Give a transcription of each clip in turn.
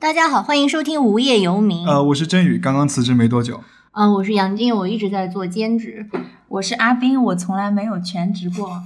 大家好，欢迎收听《无业游民》。呃，我是真宇，刚刚辞职没多久。呃、我是杨静，我一直在做兼职。我是阿斌，我从来没有全职过。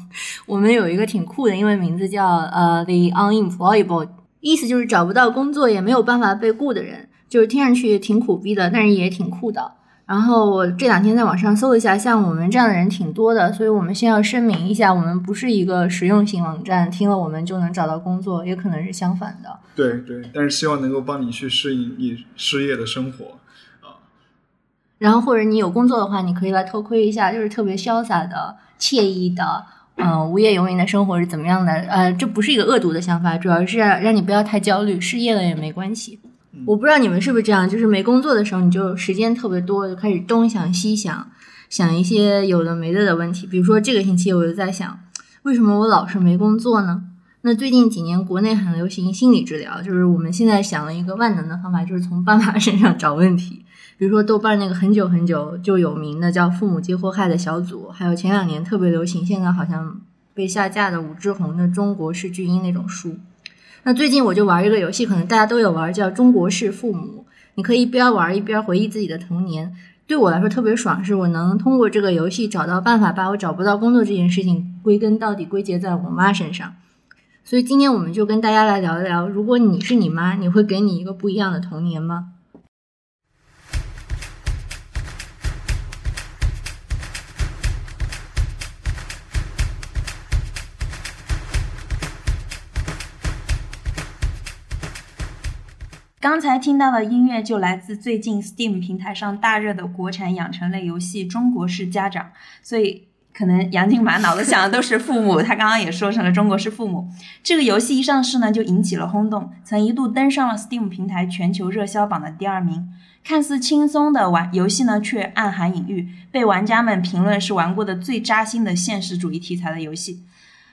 我们有一个挺酷的英文名字叫呃 The Unemployable，意思就是找不到工作也没有办法被雇的人，就是听上去挺苦逼的，但是也挺酷的。然后我这两天在网上搜一下，像我们这样的人挺多的，所以我们先要声明一下，我们不是一个实用型网站，听了我们就能找到工作，也可能是相反的。对对，但是希望能够帮你去适应你失业的生活啊。然后或者你有工作的话，你可以来偷窥一下，就是特别潇洒的、惬意的，呃，无业游民的生活是怎么样的？呃，这不是一个恶毒的想法，主要是让你不要太焦虑，失业了也没关系。我不知道你们是不是这样，就是没工作的时候，你就时间特别多，就开始东想西想，想一些有的没的的问题。比如说这个星期我就在想，为什么我老是没工作呢？那最近几年国内很流行心理治疗，就是我们现在想了一个万能的方法，就是从爸妈身上找问题。比如说豆瓣那个很久很久就有名的叫“父母皆祸害”的小组，还有前两年特别流行，现在好像被下架的武志红的《中国式巨婴》那种书。那最近我就玩一个游戏，可能大家都有玩，叫《中国式父母》。你可以一边玩一边回忆自己的童年。对我来说特别爽，是我能通过这个游戏找到办法，把我找不到工作这件事情归根到底归结在我妈身上。所以今天我们就跟大家来聊一聊，如果你是你妈，你会给你一个不一样的童年吗？刚才听到的音乐就来自最近 Steam 平台上大热的国产养成类游戏《中国式家长》，所以可能杨静满脑子想的都是父母。他刚刚也说成了《中国式父母》这个游戏一上市呢，就引起了轰动，曾一度登上了 Steam 平台全球热销榜的第二名。看似轻松的玩游戏呢，却暗含隐喻，被玩家们评论是玩过的最扎心的现实主义题材的游戏。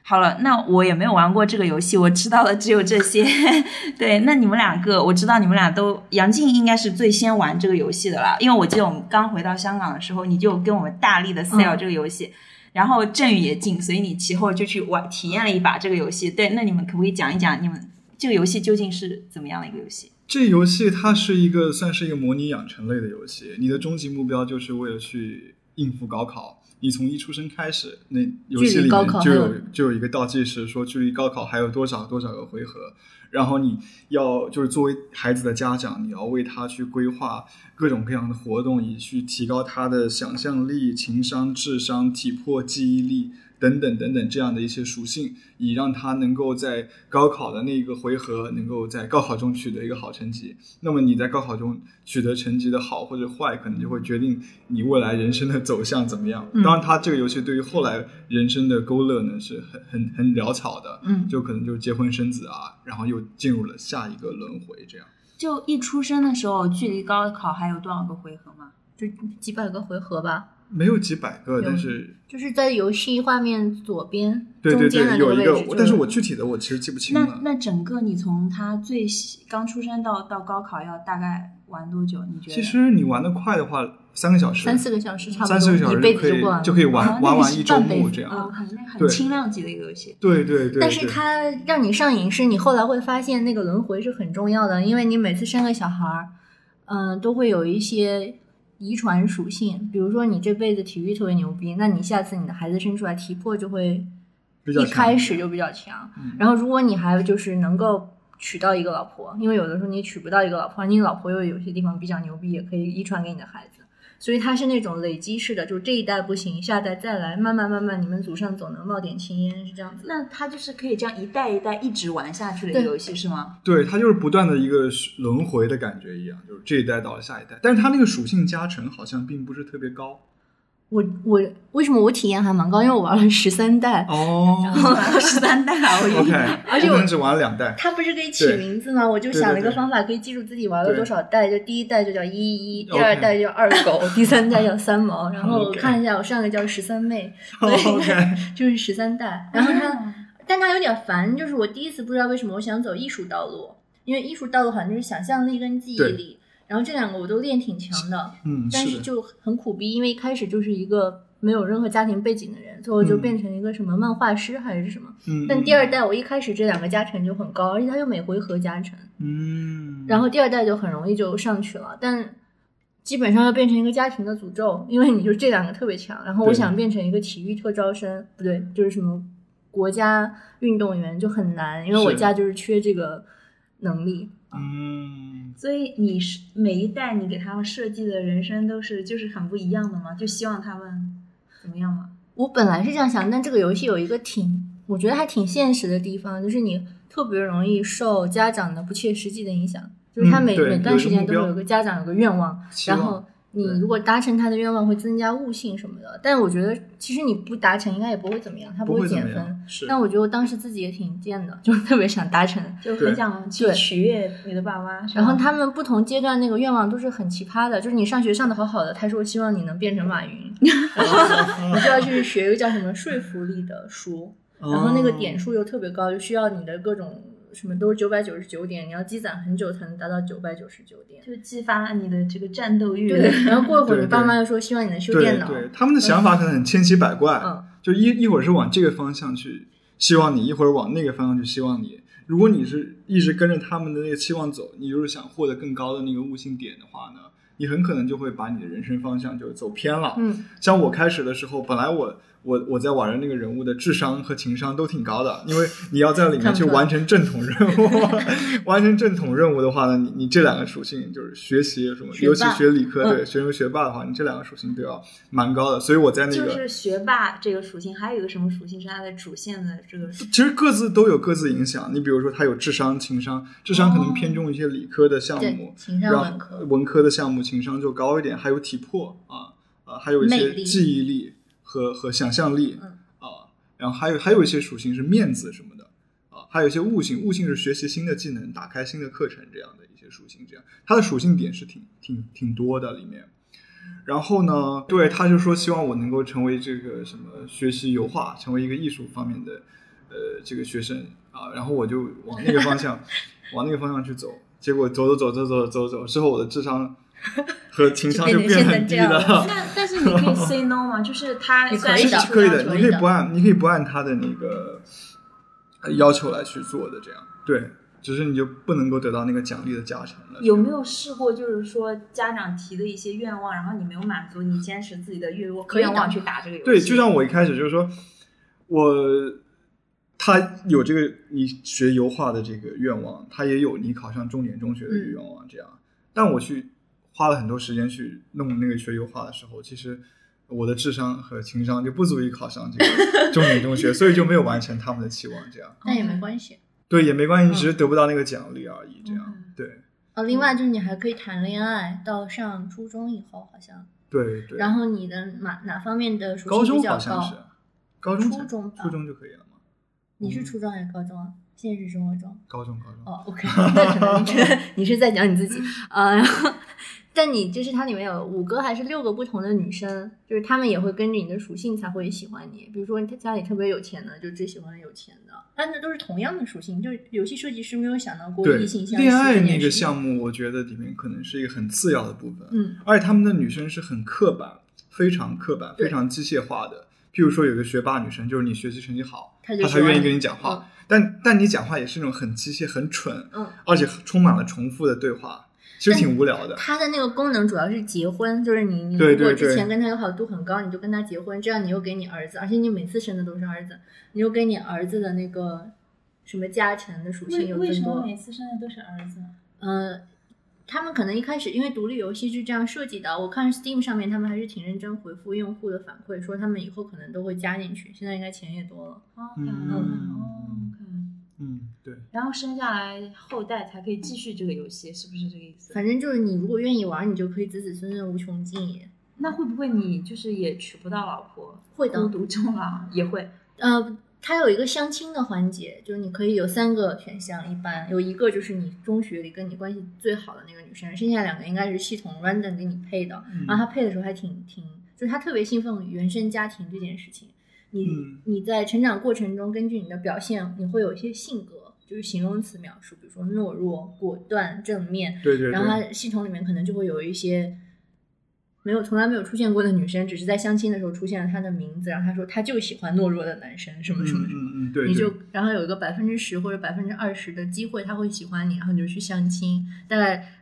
好了，那我也没有玩过这个游戏，我知道的只有这些。对，那你们两个，我知道你们俩都，杨静应该是最先玩这个游戏的啦，因为我记得我们刚回到香港的时候，你就跟我们大力的 sell 这个游戏，然后振宇也进，所以你其后就去玩体验了一把这个游戏。对，那你们可不可以讲一讲你们这个游戏究竟是怎么样的一个游戏？这游戏它是一个算是一个模拟养成类的游戏，你的终极目标就是为了去应付高考。你从一出生开始，那游戏里面就有就有一个倒计时，说距离高考还有多少多少个回合，然后你要就是作为孩子的家长，你要为他去规划各种各样的活动，以去提高他的想象力、情商、智商、体魄、记忆力。等等等等这样的一些属性，以让他能够在高考的那个回合，能够在高考中取得一个好成绩。那么你在高考中取得成绩的好或者坏，可能就会决定你未来人生的走向怎么样。当然，他这个游戏对于后来人生的勾勒呢，是很很很潦草的。嗯，就可能就结婚生子啊，然后又进入了下一个轮回，这样。就一出生的时候，距离高考还有多少个回合吗？就几百个回合吧。没有几百个，但是就是在游戏画面左边对对对，有一个，但是我具体的我其实记不清了。那那整个你从他最刚出生到到高考要大概玩多久？你觉得？其实你玩的快的话，三个小时，三四个小时差不多，三四个小时可以就可以玩 玩完一周目这样。很很轻量级的一个游戏。对对对。但是它让你上瘾，是你后来会发现那个轮回是很重要的，因为你每次生个小孩儿，嗯，都会有一些。遗传属性，比如说你这辈子体育特别牛逼，那你下次你的孩子生出来体魄就会一开始就比较强。然后如果你还就是能够娶到一个老婆，因为有的时候你娶不到一个老婆，你老婆又有些地方比较牛逼，也可以遗传给你的孩子。所以它是那种累积式的，就是这一代不行，下代再来，慢慢慢慢，你们祖上总能冒点青烟，是这样子。那它就是可以这样一代一代一直玩下去的一个游戏，是吗？对，它就是不断的一个轮回的感觉一样，就是这一代到了下一代，但是它那个属性加成好像并不是特别高。我我为什么我体验还蛮高？因为我玩了十三代哦，然后 十三代啊，OK，而且我只玩了两代。他不是可以起名字吗？我就想了一个方法，可以记住自己玩了多少代。就第一代就叫一一，第二代叫二狗，第三代叫三毛。然后我看一下，我上个叫十三妹，所以就是十三代。然后它，但他有点烦，就是我第一次不知道为什么我想走艺术道路，因为艺术道路好像就是想象力跟记忆力。然后这两个我都练挺强的，嗯，但是就很苦逼，因为一开始就是一个没有任何家庭背景的人，最后就变成一个什么漫画师还是什么。嗯，但第二代我一开始这两个加成就很高，而且他又每回合加成，嗯，然后第二代就很容易就上去了，但基本上要变成一个家庭的诅咒，因为你就这两个特别强，然后我想变成一个体育特招生，不对，就是什么国家运动员就很难，因为我家就是缺这个能力。嗯，所以你是每一代你给他们设计的人生都是就是很不一样的吗？就希望他们怎么样吗？我本来是这样想，但这个游戏有一个挺，我觉得还挺现实的地方，就是你特别容易受家长的不切实际的影响，就是他每、嗯每段时间都会有个家长有个愿望然后你如果达成他的愿望，会增加悟性什么的。但我觉得其实你不达成，应该也不会怎么样，他不会减分。是但我觉得我当时自己也挺贱的，就特别想达成。就很想去取悦你的爸妈，然后他们不同阶段那个愿望都是很奇葩的，就是你上学上的好好的，他说希望你能变成马云，然 后你就要去学一个叫什么说服力的书，然后那个点哦数又特别高，就需要你的各种什么都是九百九十九点，你要积攒很久才能达到九百九十九点。就激发了你的这个战斗欲。对，然后过一会儿你爸妈又说希望你能修电脑，对，他们的想法可能很千奇百怪，嗯，就一一会儿是往这个方向去希望你，一会儿往那个方向去希望你。如果你是一直跟着他们的那个期望走，你就是想获得更高的那个悟性点的话呢，你很可能就会把你的人生方向就走偏了。嗯，像我开始的时候，本来我我我在玩的那个人物的智商和情商都挺高的，因为你要在里面去完成正统任务，完成正统任务的话呢，你你这两个属性就是学习什么，尤其学理科，学生学霸的话，你这两个属性都要蛮高的，所以我在那个就是学霸这个属性，还有一个什么属性是它的主线的这个其实各自都有各自影响。你比如说，他有智商、情商，智商可能偏重一些理科的项目对，，情商文科，文科的项目情商就高一点，还有体魄啊啊，还有一些记忆力和和想象力嗯啊，然后还有还有一些属性是面子什么的啊，还有一些悟性，悟性是学习新的技能、打开新的课程这样的一些属性，这样它的属性点是挺挺挺多的里面。然后呢，对，他就说希望我能够成为这个什么学习油画，成为一个艺术方面的呃这个学生啊，然后我就往那个方向 往那个方向去走，结果走走走走走走走之后，我的智商 和情商就就变很低了。但但是你可以 say no 吗？就是他你虽然可以的是可以的，可以的你可以不按你可以不按他的那个呃要求来去做的，这样对，只是你就不能够得到那个奖励的加成了。有没有试过，就是说家长提的一些愿望，然后你没有满足，你坚持自己的愿望可以的愿望去打这个游戏？对，就像我一开始就是说，我他有这个你学油画的这个愿望，他也有你考上重点中学的愿望，这样。但我去花了很多时间去弄那个学油画的时候，其实我的智商和情商就不足以考上这个重点中学，所以就没有完成他们的期望，这样。但也没关系。对，也没关系，只是得不到那个奖励而已，这样。嗯对，哦，另外就是你还可以谈恋爱，到上初中以后好像，对对。然后你的哪哪方面的属高中性比较高好像是？，高中初中初中就可以了吗？你是初中还是高中啊？现实生活中。高中高中。哦，OK，那可能你是 你是在讲你自己，呃，然后，但你就是它里面有五个还是六个不同的女生，就是她们也会根据你的属性才会喜欢你。比如说，他家里特别有钱的，就只喜欢有钱的，但是都是同样的属性。就是游戏设计师没有想到过对异性相吸恋爱那个项目，我觉得里面可能是一个很次要的部分。嗯，而且他们的女生是很刻板，非常刻板，非常机械化的。譬如说，有个学霸女生，就是你学习成绩好，她就她才愿意跟你讲话。但但你讲话也是那种很机械、很蠢，嗯，而且充满了重复的对话，其实挺无聊的。它的那个功能主要是结婚，就是你你如果之前跟他友好度很高，你就跟他结婚，这样你又给你儿子，而且你每次生的都是儿子，你又给你儿子的那个什么加成的属性为为又更多。什么每次生的都是儿子？呃，他们可能一开始因为独立游戏是这样设计的，我看 Steam 上面他们还是挺认真回复用户的反馈，说他们以后可能都会加进去，现在应该钱也多了。哦嗯。嗯，对，然后生下来后代才可以继续这个游戏，是不是这个意思？反正就是你如果愿意玩，你就可以子子孙孙无穷尽也。那会不会你就是也娶不到老婆，会的孤独终老也会？呃，它有一个相亲的环节，就是你可以有三个选项，一般有一个就是你中学里跟你关系最好的那个女生，剩下两个应该是系统 random 给你配的。嗯然后他配的时候还挺挺，就是他特别信奉原生家庭这件事情。你、嗯你在成长过程中，根据你的表现，你会有一些性格，就是形容词描述，比如说懦弱、果断、正面。对对对。然后它系统里面可能就会有一些没有从来没有出现过的女生，只是在相亲的时候出现了她的名字，然后她说她就喜欢懦弱的男生，什么什么什么，嗯嗯对，你就然后有一个百分之十或者百分之二十的机会他会喜欢你，然后你就去相亲，大概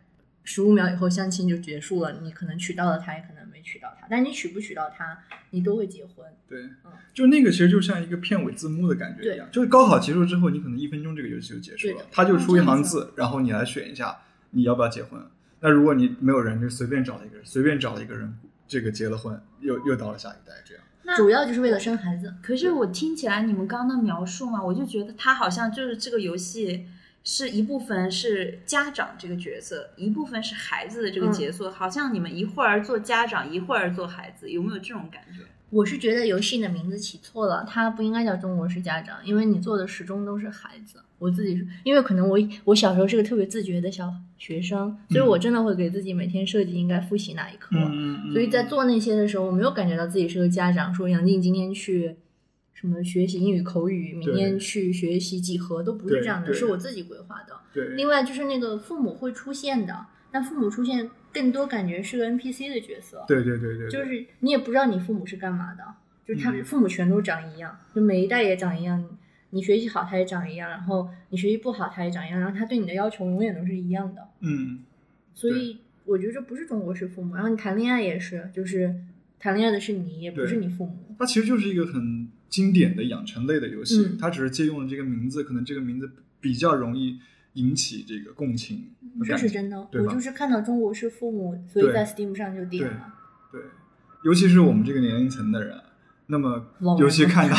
十五秒以后相亲就结束了，你可能娶到了他，也可能没娶到他，但你娶不娶到他，你都会结婚。对，嗯就那个其实就像一个片尾字幕的感觉一样，就是高考结束之后，你可能一分钟这个游戏就结束了，他就出一行字，然后你来选一下你要不要结婚。那如果你没有人，就随便找了一个人，随便找了一个人，这个结了婚，又又到了下一代，这样。主要就是为了生孩子。可是我听起来你们刚刚的描述嘛，我就觉得他好像就是这个游戏是一部分是家长这个角色，一部分是孩子的这个角色，好像你们一会儿做家长，一会儿做孩子，有没有这种感觉？我是觉得游戏的名字起错了，它不应该叫中国式家长，因为你做的始终都是孩子。我自己是因为可能我我小时候是个特别自觉的小学生，所以我真的会给自己每天设计应该复习哪一科。所以在做那些的时候，我没有感觉到自己是个家长，说杨静今天去什么学习英语口语，明天去学习几何，都不是这样的，是我自己规划的。对。另外就是那个父母会出现的，但父母出现更多感觉是个 NPC 的角色。对对对对。就是你也不知道你父母是干嘛的，就是他们父母全都长一样，就每一代也长一样。你学习好，他也长一样；然后你学习不好，他也长一样。然后他对你的要求永远都是一样的。嗯，所以我觉得这不是中国式父母。然后你谈恋爱也是，就是谈恋爱的是你，也不是你父母。他其实就是一个很经典的养成类的游戏，它只是借用了这个名字，可能这个名字比较容易引起这个共情。这是真的，我就是看到中国式父母，所以在 Steam 上就点了。对，尤其是我们这个年龄层的人。那么，尤其看到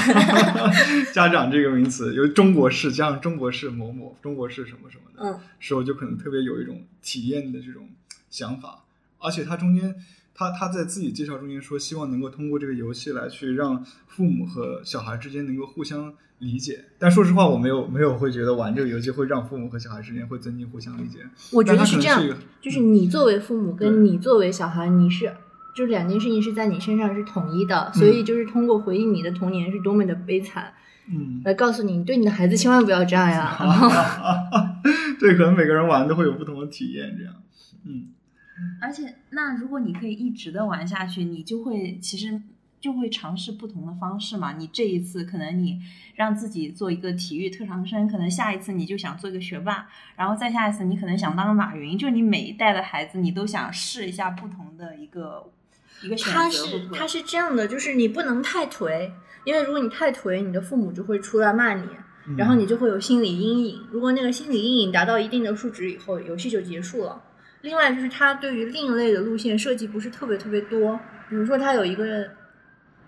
家长这个名词，有中国式加上中国式某某，中国式什么什么的时候，就可能特别有一种体验的这种想法。而且它中间，他他在自己介绍中间说，希望能够通过这个游戏来去让父母和小孩之间能够互相理解。但说实话，我没有没有会觉得玩这个游戏会让父母和小孩之间会增进互相理解。我觉得是这样，就是你作为父母跟你作为小孩，你是。就两件事情是在你身上是统一的，所以就是通过回忆你的童年是多么的悲惨，嗯，来告诉你，对你的孩子千万不要这样呀。对，可能每个人玩都会有不同的体验，这样，嗯。而且，那如果你可以一直的玩下去，你就会其实就会尝试不同的方式嘛。你这一次可能你让自己做一个体育特长生，可能下一次你就想做一个学霸，然后再下一次你可能想当个马云。就你每一代的孩子，你都想试一下不同的一个。他是他是这样的，就是你不能太颓，因为如果你太颓，你的父母就会出来骂你，然后你就会有心理阴影。如果那个心理阴影达到一定的数值以后，游戏就结束了。另外就是它对于另类的路线设计不是特别特别多，比如说它有一个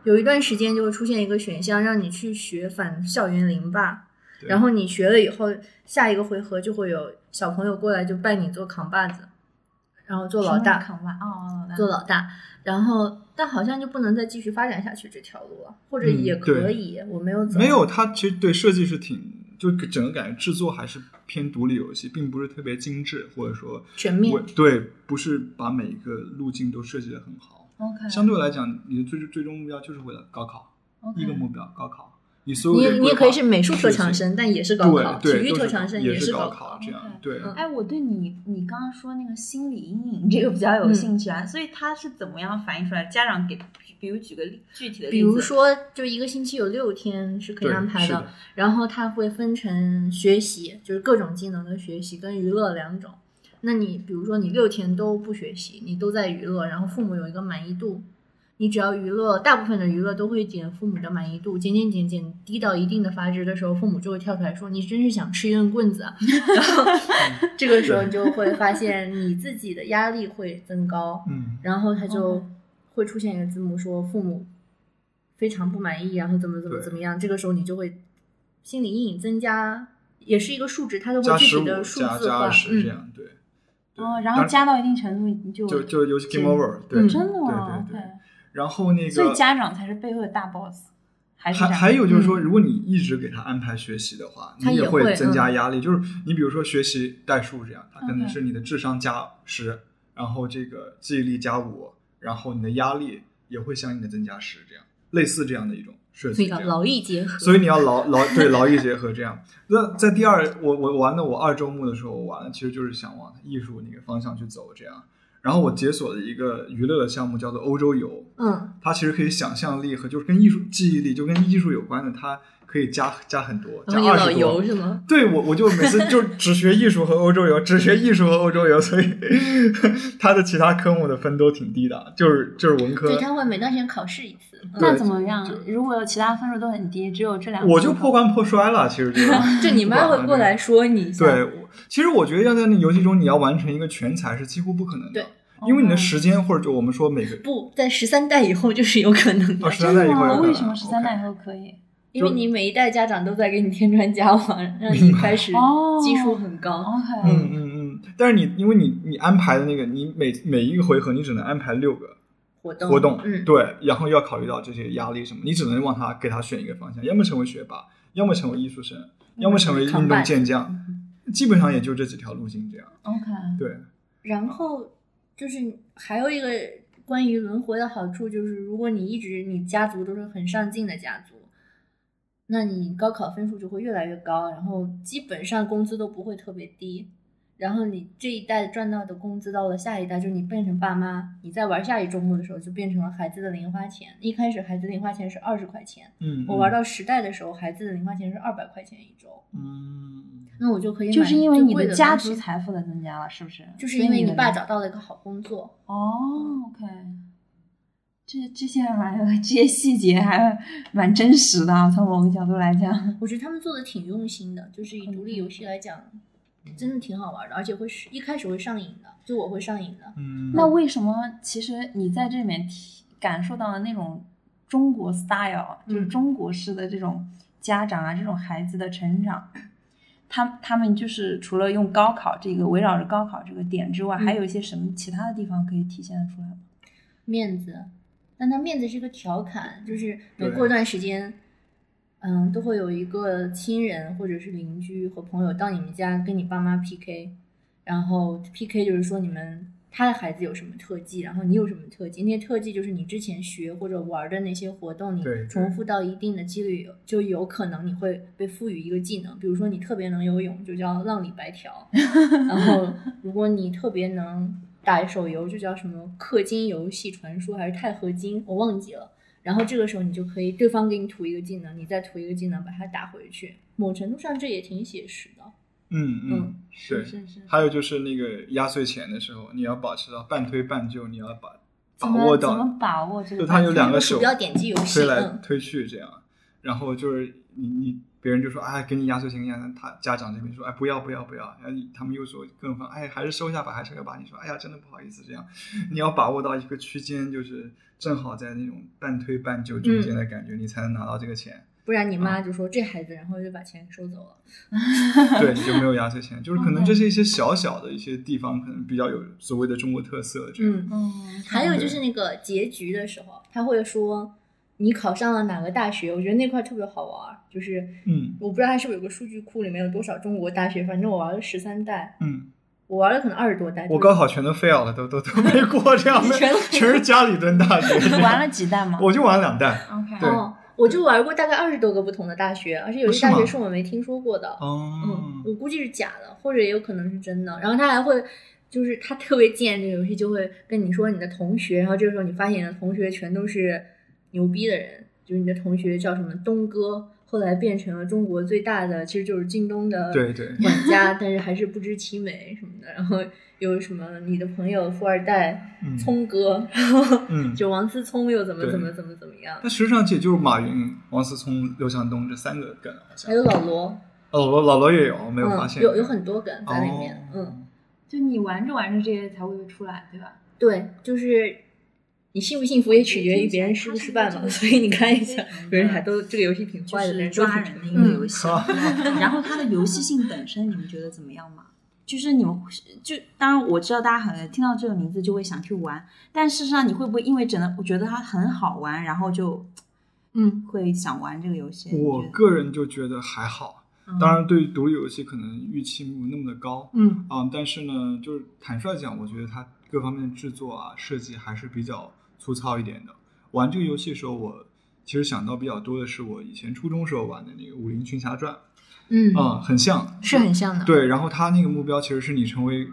有一段时间就会出现一个选项让你去学反校园凌霸，然后你学了以后，下一个回合就会有小朋友过来就拜你做扛把子，然后做老大扛把哦，做老大。然后，但好像就不能再继续发展下去这条路了，或者也可以，我没有没有。它其实对设计是挺，就整个感觉制作还是偏独立游戏，并不是特别精致，或者说全面。对，不是把每一个路径都设计的很好。OK，相对来讲，你的最最终目标就是为了高考，一个目标高考。你你也可以是美术特长生，但也是高考；体育特长生也是高考。这样对。哎，我对你你刚刚说那个心理阴影这个比较有兴趣啊，所以他是怎么样反映出来？家长给，比如举个具体的例子，比如说，就一个星期有六天是可以安排的，然后他会分成学习，就是各种技能的学习跟娱乐两种。那你比如说你六天都不学习，你都在娱乐，然后父母有一个满意度。你只要娱乐，大部分的娱乐都会减父母的满意度，减减减减低到一定的阀值的时候，父母就会跳出来说：“你真是想吃一顿棍子啊。”然后这个时候你就会发现你自己的压力会增高，嗯，然后他就会出现一个字幕说父母非常不满意，然后怎么怎么怎么样。这个时候你就会心理阴影增加，也是一个数值，它都会具体的数字化，嗯，对。哦，然后加到一定程度你就就就游戏 game over，对，真的吗？对对对。然后那个，所以家长才是背后的大 boss，还还还有就是说，如果你一直给他安排学习的话，你也会增加压力。就是你比如说学习代数这样，他可能是你的智商加十，然后这个记忆力加五，然后你的压力也会相应的增加十，这样类似这样的一种设计。劳逸结合。所以你要劳 劳对劳逸结合这样。那在第二，我我玩的我二周目的时候，我玩的其实就是想往艺术那个方向去走这样。然后我解锁了一个娱乐的项目，叫做欧洲游。嗯，它其实可以想象力和就是跟艺术记忆力，就跟艺术有关的，它可以加加很多，加二十多。是吗？对我，我就每次就只学艺术和欧洲游，只学艺术和欧洲游，所以 他的其他科目的分都挺低的，就是就是文科。对，他会每段时间考试一次。那怎么样？如果其他分数都很低，只有这两个，我就破罐破摔了。其实就 就你妈会过来说你。对，其实我觉得要在那游戏中，你要完成一个全才是几乎不可能的。对。因为你的时间，或者就我们说每个不在十三代以后就是有可能的。十三代以后为什么十三代以后可以？因为你每一代家长都在给你添砖加瓦，让你开始技术很高。嗯嗯嗯。但是你因为你你安排的那个，你每每一个回合你只能安排六个活动活动，嗯，对，然后要考虑到这些压力什么，你只能往他给他选一个方向，要么成为学霸，要么成为艺术生，要么成为运动健将，基本上也就这几条路径这样。OK。对。然后。就是还有一个关于轮回的好处，就是如果你一直你家族都是很上进的家族，那你高考分数就会越来越高，然后基本上工资都不会特别低。然后你这一代赚到的工资，到了下一代，就是你变成爸妈，你在玩下一周末的时候，就变成了孩子的零花钱。一开始孩子零花钱是二十块钱，嗯，我玩到十代的时候，孩子的零花钱是二百块钱一周，嗯，那我就可以就是因为你的家族财富的增加了，是不是？就是因为你爸找到了一个好工作。哦，OK，这这些蛮 这些细节还蛮真实的，从某个角度来讲，我觉得他们做的挺用心的，就是以独立游戏来讲。真的挺好玩的，而且会是一开始会上瘾的，就我会上瘾的。嗯，那为什么其实你在这里面体感受到的那种中国 style，就是中国式的这种家长啊，这种孩子的成长，他他们就是除了用高考这个围绕着高考这个点之外，还有一些什么其他的地方可以体现得出来吗？面子，但他面子是一个调侃，就是每过一段时间。嗯，都会有一个亲人或者是邻居和朋友到你们家跟你爸妈 PK，然后 PK 就是说你们他的孩子有什么特技，然后你有什么特技，那些特技就是你之前学或者玩的那些活动，你重复到一定的几率，就有可能你会被赋予一个技能，比如说你特别能游泳，就叫浪里白条，然后如果你特别能打手游，就叫什么氪金游戏传说还是钛合金，我忘记了。然后这个时候你就可以，对方给你涂一个技能，你再涂一个技能把它打回去。某程度上这也挺写实的。嗯嗯，是是是。还有就是那个压岁钱的时候，你要保持到半推半就，你要把把握到。怎么把握这个？就他有两个手不要点击游戏推来推去这样，然后就是你你别人就说哎给你压岁钱，他家长这边说哎不要不要不要，然后他们又说更方哎还是收下吧，还是要把你说哎呀真的不好意思这样，你要把握到一个区间就是。正好在那种半推半就中间的感觉，你才能拿到这个钱。不然你妈就说这孩子，然后就把钱收走了。对，你就没有压岁钱。就是可能这是一些小小的一些地方，可能比较有所谓的中国特色。嗯嗯。还有就是那个结局的时候，他会说你考上了哪个大学？我觉得那块特别好玩。就是嗯，我不知道它是不是有个数据库，里面有多少中国大学。反正我玩了十三代。嗯。我玩了可能二十多代，我高考全都 fail 了，都都都没过这样的，全是家里蹲大学。你玩了几代吗？我就玩了两代。OK，哦，我就玩过大概二十多个不同的大学，而且有些大学是我没听说过的。哦，嗯，我估计是假的，或者也有可能是真的。然后他还会，就是他特别贱，这个游戏就会跟你说你的同学，然后这个时候你发现你的同学全都是牛逼的人，就是你的同学叫什么东哥。后来变成了中国最大的，其实就是京东的管家，但是还是不知其美什么的。然后有什么你的朋友富二代聪哥，然后 就王思聪又怎么怎么怎么怎么样。那实际上也就是马云、王思聪、刘强东这三个梗，好像还有老罗。老罗老罗也有，没有发现有有很多梗在里面。嗯，就你玩着玩着这些才会出来，对吧？对，就是。你幸不幸福也取决于别人失不失败嘛，所以你看一下，别人还都这个游戏挺坏的，抓人的一个游戏。然后它的游戏性本身，你们觉得怎么样嘛？就是你们就当然我知道大家很听到这个名字就会想去玩，但事实上你会不会因为真的我觉得它很好玩，然后就嗯会想玩这个游戏？我个人就觉得还好，当然对独立游戏可能预期没有那么的高，嗯啊，但是呢，就是坦率讲，我觉得它各方面制作啊设计还是比较。粗糙一点的，玩这个游戏的时候，我其实想到比较多的是我以前初中时候玩的那个《武林群侠传》，嗯啊，很像，是很像的。对，然后他那个目标其实是你成为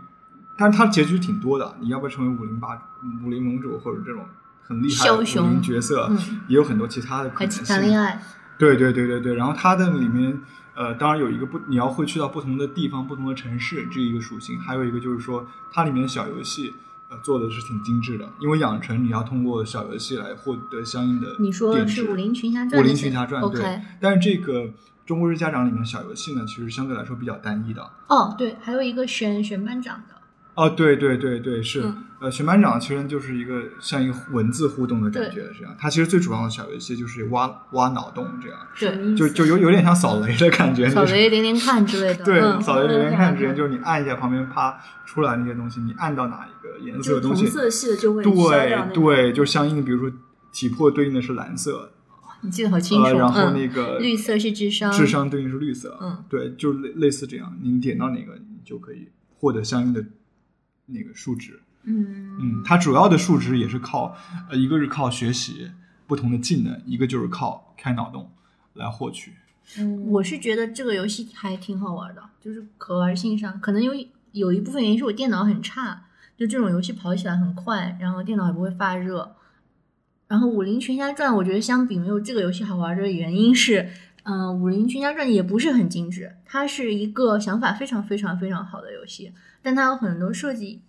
但是它结局挺多的，你要不要成为武林八武林盟主或者这种很厉害的武林角色，也有很多其他的可能性。谈恋爱。对对对对对，然后它的里面，呃，当然有一个不，你要会去到不同的地方、不同的城市这一个属性，还有一个就是说，它里面的小游戏，呃，做的是挺精致的。因为养成你要通过小游戏来获得相应的。你说是《武林群侠传》？武林群侠传对。但是这个中国式家长里面小游戏呢，其实相对来说比较单一的。哦，对，还有一个选选班长的。哦，对对对对，是，呃，选班长其实就是一个像一个文字互动的感觉，这样。它其实最主要的小游戏就是挖挖脑洞，这样。对。就就有有点像扫雷的感觉。扫雷连连看之类的。对，扫雷连连看之类，就是你按一下旁边啪出来那些东西，你按到哪一个颜色的东西，同色系的就会对对，就相应的，比如说体魄对应的是蓝色。你记得好清楚。然后那个绿色是智商，智商对应是绿色。嗯。对，就类类似这样，你点到哪个，你就可以获得相应的。那个数值，嗯嗯，它主要的数值也是靠，呃，一个是靠学习不同的技能，一个就是靠开脑洞来获取。嗯，我是觉得这个游戏还挺好玩的，就是可玩性上，可能有有一部分原因是我电脑很差，就这种游戏跑起来很快，然后电脑也不会发热。然后《武林群侠传》，我觉得相比没有这个游戏好玩的原因是，嗯，《武林群侠传》也不是很精致，它是一个想法非常非常非常好的游戏。但它有很多设计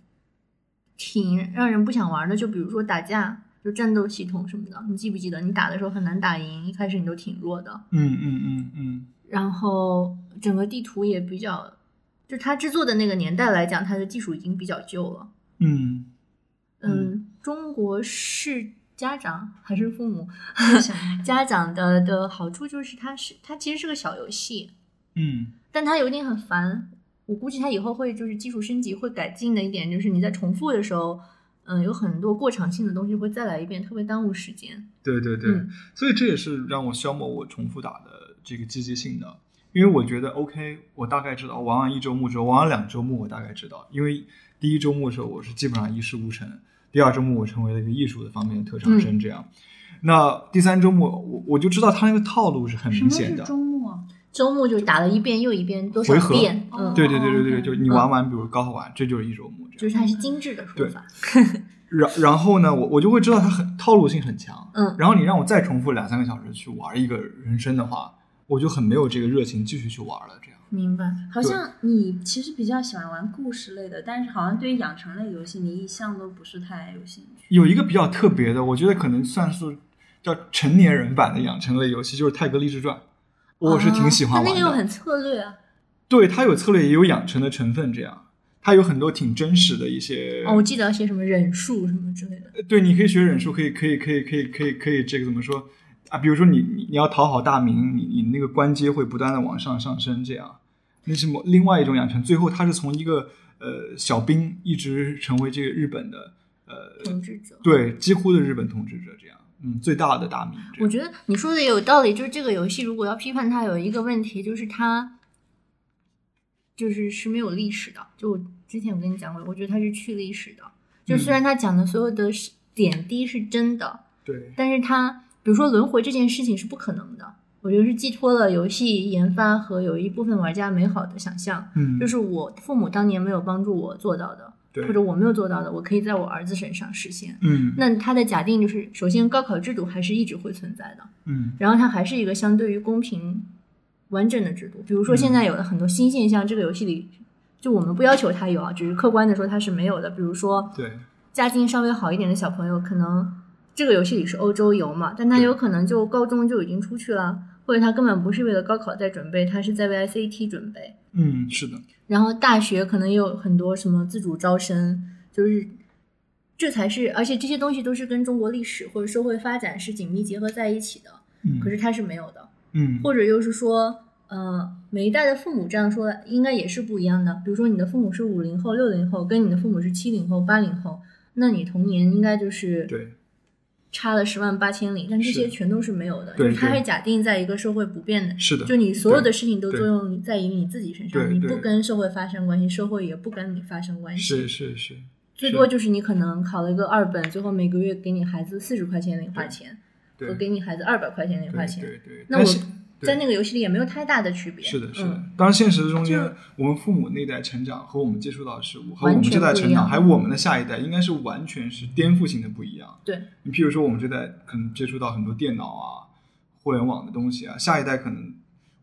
挺让人不想玩的，就比如说打架，就战斗系统什么的，你记不记得？你打的时候很难打赢，一开始你都挺弱的。嗯嗯嗯嗯。然后整个地图也比较，就它制作的那个年代来讲，它的技术已经比较旧了。嗯嗯，中国式家长还是父母 家长的的好处就是它是它其实是个小游戏。嗯。但它有一点很烦。我估计它以后会就是技术升级会改进的一点，就是你在重复的时候，嗯，有很多过场性的东西会再来一遍，特别耽误时间。对对对，所以这也是让我消磨我重复打的这个积极性的，因为我觉得 OK，我大概知道玩完一周目之后，玩完两周目我大概知道，因为第一周目的时候我是基本上一事无成，第二周末我成为了一个艺术的方面的特长生，这样，那第三周末我我就知道他那个套路是很明显的。周末周末就打了一遍又一遍，多少遍？嗯，对对对对对，就你玩完，比如高考完，这就是一周末。就是它是精致的说法。然然后呢，我我就会知道它很套路性很强。嗯。然后你让我再重复两三个小时去玩一个人生的话，我就很没有这个热情继续去玩了。这样。明白。好像你其实比较喜欢玩故事类的，但是好像对于养成类游戏，你一向都不是太有兴趣。有一个比较特别的，我觉得可能算是叫成年人版的养成类游戏，就是《泰格励志传》。我是挺喜欢玩的，那个又很策略啊。对，它有策略，也有养成的成分，这样，它有很多挺真实的一些。哦，我记得要写什么忍术什么之类的。对，你可以学忍术，可以，可以，可以，可以，可以，可以，这个怎么说啊？比如说你，你你要讨好大明，你你那个官阶会不断的往上上升，这样，那是某另外一种养成。最后，他是从一个呃小兵一直成为这个日本的呃统治者，对，几乎的日本统治者这样。嗯，最大的大名。我觉得你说的也有道理，就是这个游戏如果要批判它，有一个问题就是它，就是是没有历史的。就我之前我跟你讲过，我觉得它是去历史的。就虽然他讲的所有的点滴是真的，对，但是它比如说轮回这件事情是不可能的。我觉得是寄托了游戏研发和有一部分玩家美好的想象。嗯，就是我父母当年没有帮助我做到的。或者我没有做到的，我可以在我儿子身上实现。嗯，那他的假定就是，首先高考制度还是一直会存在的。嗯，然后它还是一个相对于公平、完整的制度。比如说现在有了很多新现象，这个游戏里就我们不要求它有啊，只是客观的说它是没有的。比如说，对家境稍微好一点的小朋友，可能这个游戏里是欧洲游嘛，但他有可能就高中就已经出去了，或者他根本不是为了高考在准备，他是在为 SAT 准备。嗯，是的。然后大学可能也有很多什么自主招生，就是这才是，而且这些东西都是跟中国历史或者社会发展是紧密结合在一起的。嗯，可是他是没有的。嗯，或者又是说，呃，每一代的父母这样说应该也是不一样的。比如说你的父母是五零后、六零后，跟你的父母是七零后、八零后，那你童年应该就是对。差了十万八千里，但这些全都是没有的，就是它是假定在一个社会不变的，是的，就你所有的事情都作用在于你自己身上，你不跟社会发生关系，社会也不跟你发生关系，是是是，最多就是你可能考了一个二本，最后每个月给你孩子四十块钱零花钱，和给你孩子二百块钱零花钱，对对。那我在那个游戏里也没有太大的区别。是的，是的。当然，现实中间，我们父母那代成长和我们接触到的事物，和我们这代成长，还有我们的下一代，应该是完全是颠覆性的不一样。对。你譬如说，我们这代可能接触到很多电脑啊、互联网的东西啊，下一代可能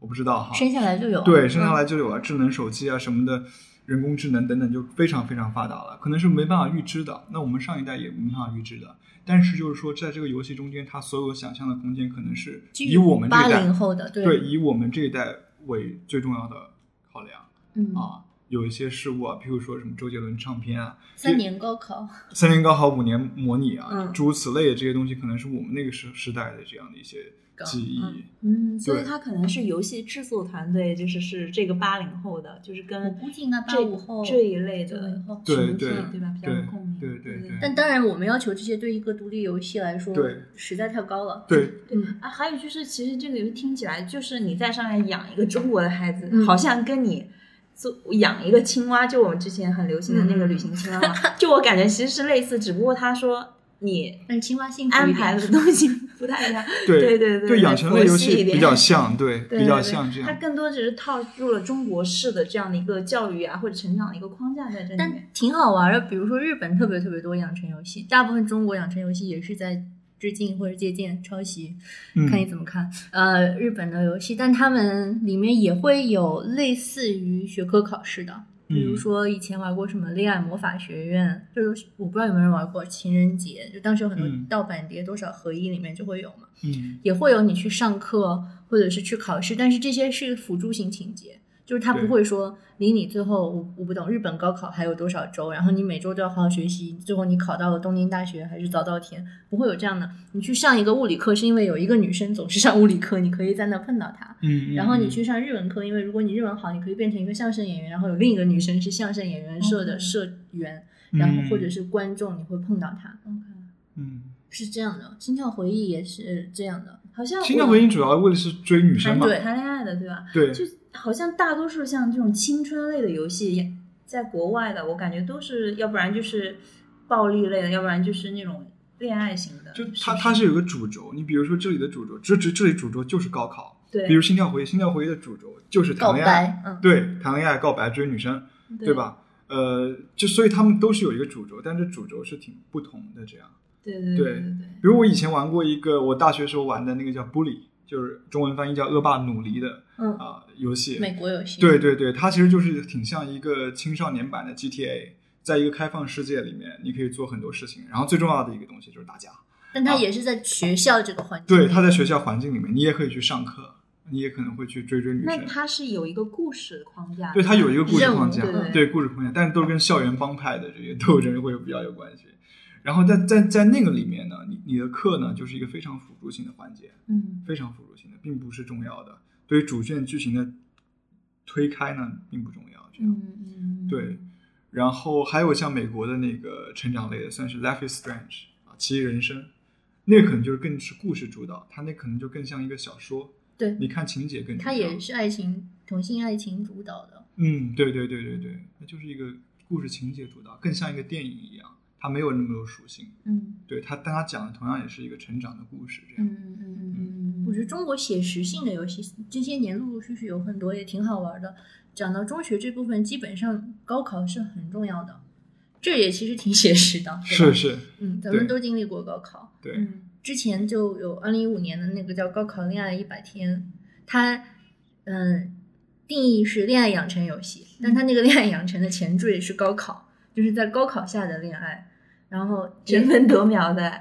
我不知道哈，生下来就有。对，生下来就有啊，智能手机啊什么的。人工智能等等就非常非常发达了，可能是没办法预知的。那我们上一代也没办法预知的。但是就是说，在这个游戏中间，它所有想象的空间可能是以我们这一代后的对，以我们这一代为最重要的考量。嗯啊，有一些事物啊，譬如说什么周杰伦唱片啊，三年高考，三年高考五年模拟啊，诸如此类的这些东西，可能是我们那个时时代的这样的一些。记忆，嗯，所以他可能是游戏制作团队，就是是这个八零后的，就是跟我估计应该八五后这一类的对对对吧，比较有共鸣。对对对。但当然，我们要求这些对一个独立游戏来说，对实在太高了。对对啊，还有就是，其实这个游戏听起来就是你在上面养一个中国的孩子，好像跟你做养一个青蛙，就我们之前很流行的那个旅行青蛙嘛，就我感觉其实是类似，只不过他说。你但青蛙幸福安排的东西不太一样，对对对对，养成类游戏比较像，对比较像这样。它更多只是套入了中国式的这样的一个教育啊或者成长的一个框架在这里面，但挺好玩的。比如说日本特别特别多养成游戏，大部分中国养成游戏也是在致敬或者借鉴抄袭，看你怎么看。呃，日本的游戏，但他们里面也会有类似于学科考试的。比如说以前玩过什么《恋爱魔法学院》，就是我不知道有没有人玩过《情人节》，就当时有很多盗版碟，多少合一里面就会有嘛，也会有你去上课或者是去考试，但是这些是辅助性情节。就是他不会说离你最后我我不懂日本高考还有多少周，然后你每周都要好好学习，最后你考到了东京大学还是早稻田，不会有这样的。你去上一个物理课是因为有一个女生总是上物理课，你可以在那碰到她。嗯。然后你去上日文课，因为如果你日文好，你可以变成一个相声演员，然后有另一个女生是相声演员社的社员，然后或者是观众，你会碰到她。OK。嗯，是这样的，心跳回忆也是这样的，好像心跳回忆主要为的是追女生嘛，谈恋爱的对吧？对。就。好像大多数像这种青春类的游戏，在国外的，我感觉都是要不然就是暴力类的，要不然就是那种恋爱型的。就它它是有个主轴，你比如说这里的主轴，这这这里主轴就是高考。对。比如心跳回忆，心跳回忆的主轴就是谈恋爱，嗯对，谈恋爱、告白、追女生，对吧？呃，就所以他们都是有一个主轴，但是主轴是挺不同的这样。对对对对对。比如我以前玩过一个，我大学时候玩的那个叫 Bully。就是中文翻译叫“恶霸努力”的，嗯。啊，游戏，美国游戏，对对对，它其实就是挺像一个青少年版的 GTA，在一个开放世界里面，你可以做很多事情，然后最重要的一个东西就是打架。但它也是在学校这个环境，对，它在学校环境里面，你也可以去上课，你也可能会去追追女生。那它是有一个故事框架，对，它有一个故事框架，对。对，故事框架，但是都跟校园帮派的这些斗争会比较有关系。然后在在在那个里面呢，你你的课呢就是一个非常辅助性的环节，嗯，非常辅助性的，并不是重要的。对于主线剧情的推开呢，并不重要。这样，嗯对。然后还有像美国的那个成长类的，算是《Life is Strange》啊，《奇异人生》，那可能就是更是故事主导，它那可能就更像一个小说。对，你看情节更。它也是爱情同性爱情主导的。嗯，对对对对对，那就是一个故事情节主导，更像一个电影一样。它没有那么多属性，嗯，对它，但它讲的同样也是一个成长的故事，这样，嗯嗯嗯嗯我觉得中国写实性的游戏这些年陆陆续续有很多，也挺好玩的。讲到中学这部分，基本上高考是很重要的，这也其实挺写实的，是是，嗯，咱们都经历过高考，对，之前就有二零一五年的那个叫《高考恋爱一百天》，它嗯定义是恋爱养成游戏，但它那个恋爱养成的前缀是高考。就是在高考下的恋爱，然后争分夺秒的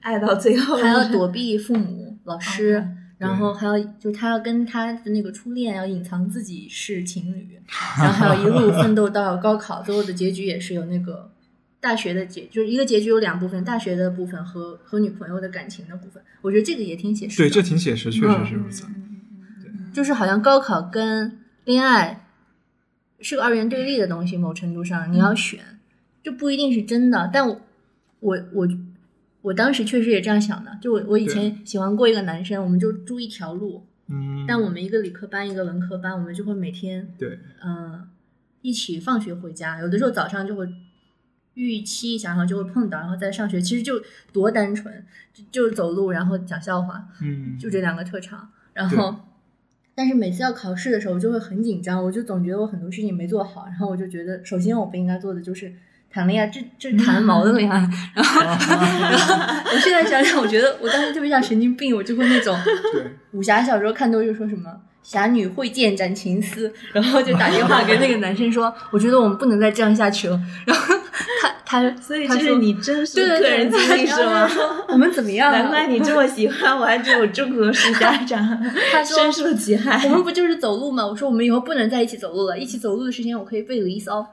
爱到最后，还要躲避父母、老师，然后还要就他要跟他的那个初恋要隐藏自己是情侣，然后还要一路 奋斗到高考，最后的结局也是有那个大学的结，就是一个结局有两部分，大学的部分和和女朋友的感情的部分。我觉得这个也挺写实，对，这挺写实，确实是如此。对，就是好像高考跟恋爱。是个二元对立的东西，某程度上你要选，就不一定是真的。但我我我我当时确实也这样想的。就我我以前喜欢过一个男生，我们就住一条路，嗯，但我们一个理科班，一个文科班，我们就会每天对，嗯，一起放学回家。有的时候早上就会预期一下，然后就会碰到，然后再上学。其实就多单纯，就就是走路，然后讲笑话，嗯，就这两个特长。然后但是每次要考试的时候就会很紧张，我就总觉得我很多事情没做好，然后我就觉得，首先我不应该做的就是谈恋爱，这这谈毛的恋爱。然后，然后我现在想想，我觉得我当时特别像神经病，我就会那种武侠小说看多就说什么。侠女会见斩情丝，然后就打电话给那个男生说：“ 我觉得我们不能再这样下去了。”然后他他所以这是你真实个人经历是吗？我们怎么样？难怪你这么喜欢我，还只有中国式家长。他深受其害。我们不就是走路吗？我说我们以后不能在一起走路了，一起走路的时间我可以背离骚。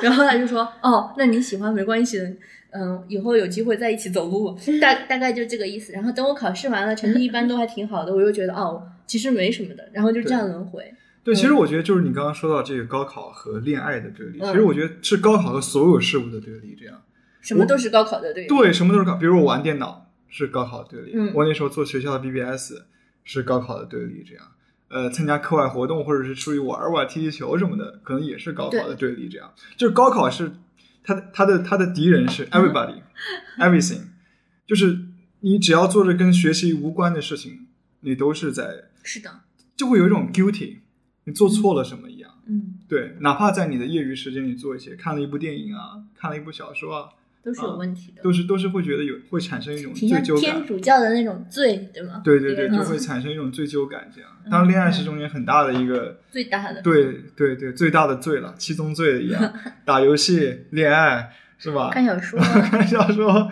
然后他就说：“哦，那你喜欢没关系的。”嗯，以后有机会在一起走路，大大概就这个意思。然后等我考试完了，成绩一般都还挺好的，我又觉得哦，其实没什么的。然后就这样轮回。对，其实我觉得就是你刚刚说到这个高考和恋爱的对立，其实我觉得是高考和所有事物的对立。这样，什么都是高考的对立。对，什么都是高。比如我玩电脑是高考的对立，我那时候做学校的 BBS 是高考的对立。这样，呃，参加课外活动或者是出去玩玩、踢踢球什么的，可能也是高考的对立。这样，就是高考是。他的他的他的敌人是 everybody everything，就是你只要做着跟学习无关的事情，你都是在是的，就会有一种 guilty，你做错了什么一样。嗯，对，哪怕在你的业余时间里做一些，看了一部电影啊，看了一部小说啊。都是有问题的，都是都是会觉得有会产生一种罪疚感，天主教的那种罪，对吗？对对对，就会产生一种罪疚感。这样，当然，恋爱是中间很大的一个最大的，对对对，最大的罪了，七宗罪一样，打游戏、恋爱是吧？看小说、看小说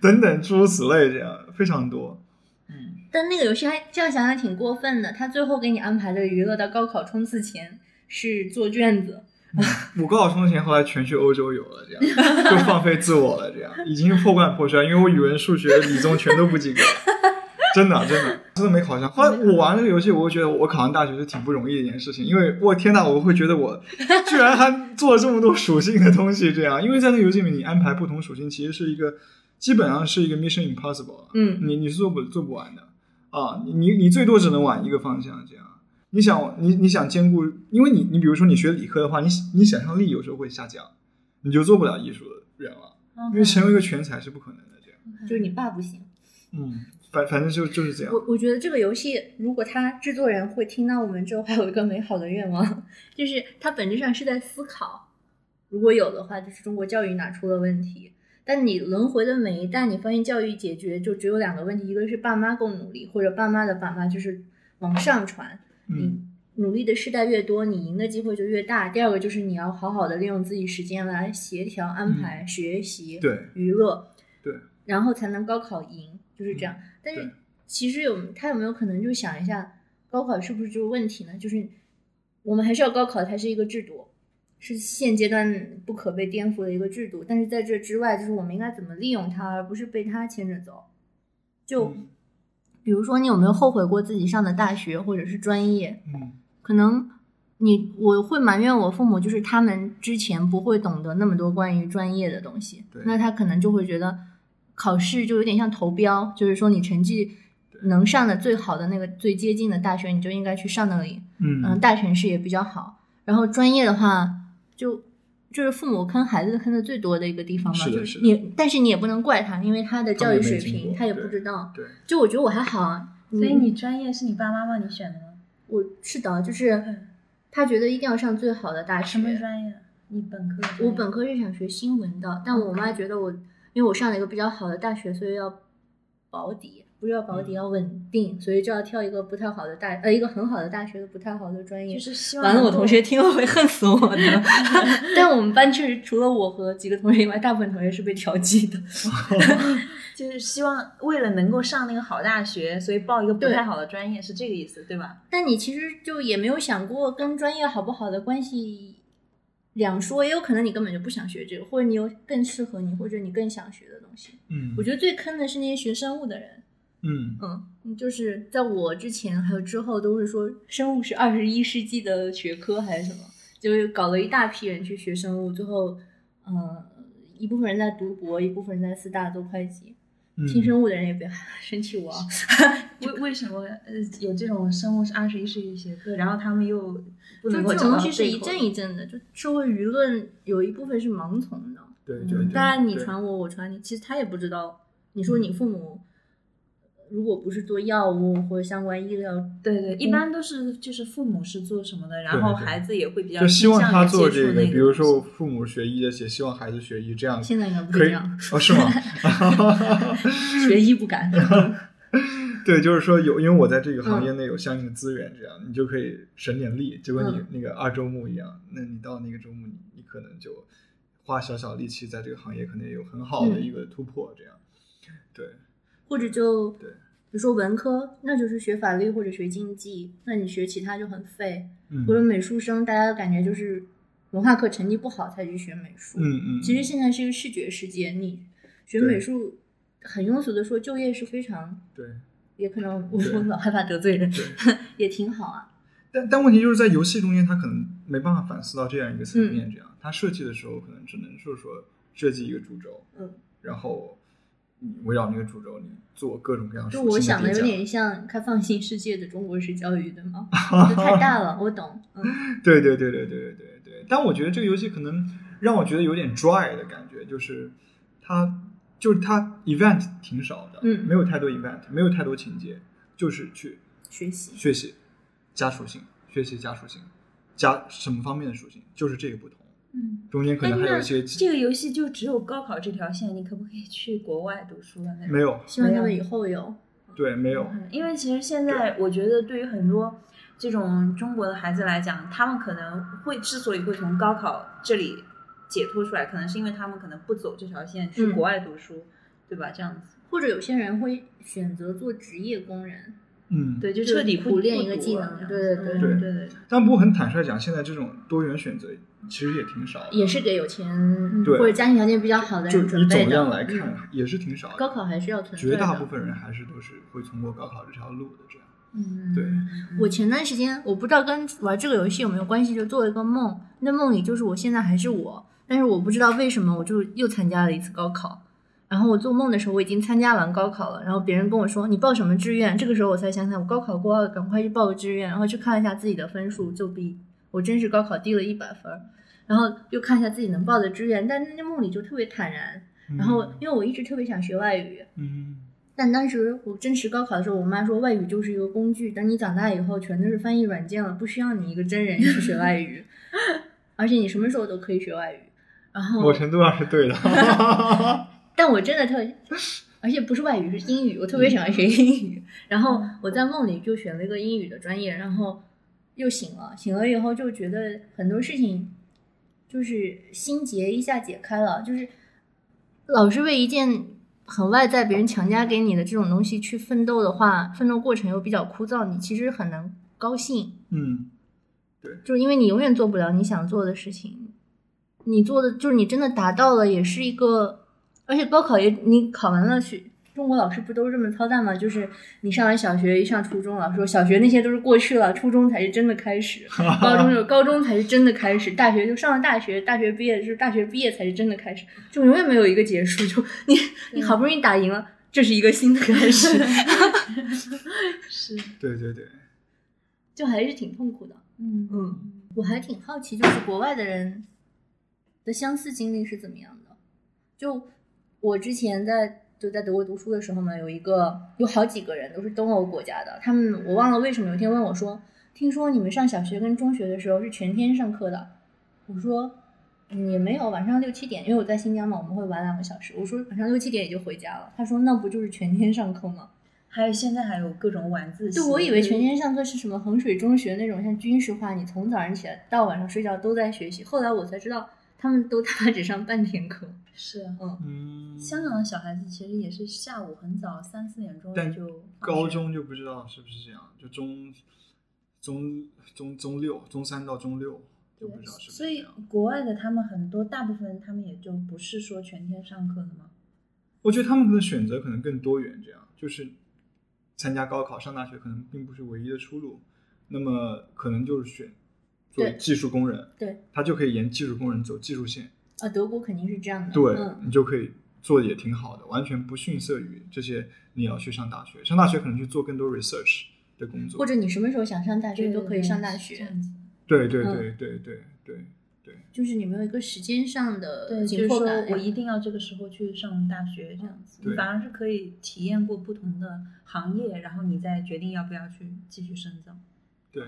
等等诸如此类，这样非常多。嗯，但那个游戏还这样想想挺过分的，他最后给你安排的娱乐到高考冲刺前是做卷子。五高考冲刺前，后来全去欧洲游了，这样 就放飞自我了，这样已经破罐破摔，因为我语文、数学、理综全都不及格，真的，真的，真的没考上。后来我玩这个游戏，我会觉得我考上大学是挺不容易的一件事情，因为我天呐，我会觉得我居然还做了这么多属性的东西，这样，因为在那个游戏里，你安排不同属性，其实是一个基本上是一个 mission impossible，嗯，你你是做不做不完的。啊，你你最多只能往一个方向，这样。你想，你你想兼顾，因为你你比如说你学理科的话，你你想象力有时候会下降，你就做不了艺术的人了，因为成为一个全才是不可能的。这样，就是你爸不行。嗯，反反正就就是这样。我我觉得这个游戏，如果他制作人会听到我们之后，还有一个美好的愿望，就是它本质上是在思考，如果有的话，就是中国教育哪出了问题。但你轮回的每一代，你发现教育解决就只有两个问题，一个是爸妈够努力，或者爸妈的爸妈就是往上传。你努力的世代越多，你赢的机会就越大。第二个就是你要好好的利用自己时间来协调安排学习、对娱乐，对，然后才能高考赢，就是这样。但是其实有他有没有可能就想一下，高考是不是就是问题呢？就是我们还是要高考，它是一个制度，是现阶段不可被颠覆的一个制度。但是在这之外，就是我们应该怎么利用它，而不是被它牵着走。就。比如说，你有没有后悔过自己上的大学或者是专业？嗯，可能你我会埋怨我父母，就是他们之前不会懂得那么多关于专业的东西，那他可能就会觉得考试就有点像投标，就是说你成绩能上的最好的那个最接近的大学，你就应该去上那里。嗯，大城市也比较好。然后专业的话，就。就是父母坑孩子坑的最多的一个地方嘛，就是你，但是你也不能怪他，因为他的教育水平他也不知道。对，就我觉得我还好啊。所以你专业是你爸妈帮你选的吗？我是的，就是他觉得一定要上最好的大学。什么专业？你本科？我本科是想学新闻的，但我妈觉得我，因为我上了一个比较好的大学，所以要保底。不是要保底，要稳定，所以就要挑一个不太好的大呃一个很好的大学的不太好的专业。就是希望完了，我同学听了会恨死我的。但我们班确实除了我和几个同学以外，大部分同学是被调剂的。就是希望为了能够上那个好大学，所以报一个不太好的专业，是这个意思，对吧？但你其实就也没有想过跟专业好不好的关系两说，也有可能你根本就不想学这个，或者你有更适合你或者你更想学的东西。嗯，我觉得最坑的是那些学生物的人。嗯嗯，就是在我之前还有之后，都是说生物是二十一世纪的学科还是什么，就搞了一大批人去学生物，最后，嗯，一部分人在读博，一部分人在四大做会计，听生物的人也别生气我。为为什么呃有这种生物是二十一世纪学科，然后他们又不能这种东西是一阵一阵的，就社会舆论有一部分是盲从的。对对，当然你传我，我传你，其实他也不知道。你说你父母。如果不是做药物或者相关医疗，对对，一般都是就是父母是做什么的，然后孩子也会比较就希望他做这个，比如说父母学医的，也希望孩子学医，这样现在应该不这样 哦，是吗？学医不敢。对，就是说有，因为我在这个行业内有相应的资源，这样你就可以省点力。结果你那个二周目一样，那你到那个周末，你你可能就花小小力气，在这个行业可能也有很好的一个突破，这样。对。或者就对，比如说文科，那就是学法律或者学经济，那你学其他就很废。嗯。或者美术生，大家的感觉就是文化课成绩不好才去学美术。嗯嗯。其实现在是一个视觉世界，你学美术，很庸俗的说，就业是非常对。也可能我我老害怕得罪人，也挺好啊。但但问题就是在游戏中间，他可能没办法反思到这样一个层面，这样他设计的时候可能只能是说设计一个主轴，嗯，然后你围绕那个主轴，你做各种各样。就我想的有点像开放性世界的中国式教育，对吗？太大了，我懂。嗯，对对对对对对对对。但我觉得这个游戏可能让我觉得有点 dry 的感觉，就是它。就是它 event 挺少的，嗯，没有太多 event，没有太多情节，就是去学习学习加属性，学习加属性，加什么方面的属性，就是这个不同，嗯，中间可能还有一些。这个游戏就只有高考这条线，你可不可以去国外读书了？没有，希望他们以后有。对，没有，因为其实现在我觉得，对于很多这种中国的孩子来讲，他们可能会之所以会从高考这里。解脱出来，可能是因为他们可能不走这条线，去国外读书，对吧？这样子，或者有些人会选择做职业工人，嗯，对，就彻底苦练一个技能，对对对对。但不过很坦率讲，现在这种多元选择其实也挺少，也是给有钱或者家庭条件比较好的人准备的。就你总量来看，也是挺少。高考还是要存在绝大部分人还是都是会通过高考这条路的，这样。嗯，对。我前段时间我不知道跟玩这个游戏有没有关系，就做了一个梦，那梦里就是我现在还是我。但是我不知道为什么，我就又参加了一次高考。然后我做梦的时候，我已经参加完高考了。然后别人跟我说：“你报什么志愿？”这个时候我才想起来，我高考过了，赶快去报个志愿。然后去看一下自己的分数，就比我真实高考低了一百分。然后又看一下自己能报的志愿，但那梦里就特别坦然。然后因为我一直特别想学外语，嗯，但当时我真实高考的时候，我妈说外语就是一个工具，等你长大以后全都是翻译软件了，不需要你一个真人去学外语，而且你什么时候都可以学外语。然后某程度上是对的，但我真的特，而且不是外语是英语，我特别喜欢学英语。然后我在梦里就选了一个英语的专业，然后又醒了，醒了以后就觉得很多事情就是心结一下解开了，就是老是为一件很外在别人强加给你的这种东西去奋斗的话，奋斗过程又比较枯燥，你其实很难高兴。嗯，对，就是因为你永远做不了你想做的事情。你做的就是你真的达到了，也是一个，而且高考也你考完了去，中国老师不都是这么操蛋吗？就是你上完小学一上初中，老师说小学那些都是过去了，初中才是真的开始，高中就高中才是真的开始，大学就上了大学，大学毕业就是大学毕业才是真的开始，就永远没有一个结束，就你你好不容易打赢了，这是一个新的开始 是，对对对，就还是挺痛苦的，嗯嗯，我还挺好奇，就是国外的人。的相似经历是怎么样的？就我之前在就在德国读书的时候呢，有一个有好几个人都是东欧国家的，他们我忘了为什么有一天问我说：“听说你们上小学跟中学的时候是全天上课的？”我说：“嗯，也没有，晚上六七点，因为我在新疆嘛，我们会玩两个小时。”我说：“晚上六七点也就回家了。”他说：“那不就是全天上课吗？”还有现在还有各种晚自习，就我以为全天上课是什么衡水中学那种像军事化，你从早上起来到晚上睡觉都在学习。后来我才知道。他们都他妈只上半天课，是嗯，香港的小孩子其实也是下午很早三四点钟就，高中就不知道是不是这样，就中中中中六中三到中六就不知道是。所以国外的他们很多大部分他们也就不是说全天上课的吗？我觉得他们的选择可能更多元，这样就是参加高考上大学可能并不是唯一的出路，那么可能就是选。做技术工人，对，他就可以沿技术工人走技术线。啊，德国肯定是这样的。对，你就可以做的也挺好的，完全不逊色于这些你要去上大学。上大学可能去做更多 research 的工作，或者你什么时候想上大学都可以上大学。这样子。对对对对对对对。就是你没有一个时间上的对，紧迫感。我一定要这个时候去上大学这样子，你反而是可以体验过不同的行业，然后你再决定要不要去继续深造。对。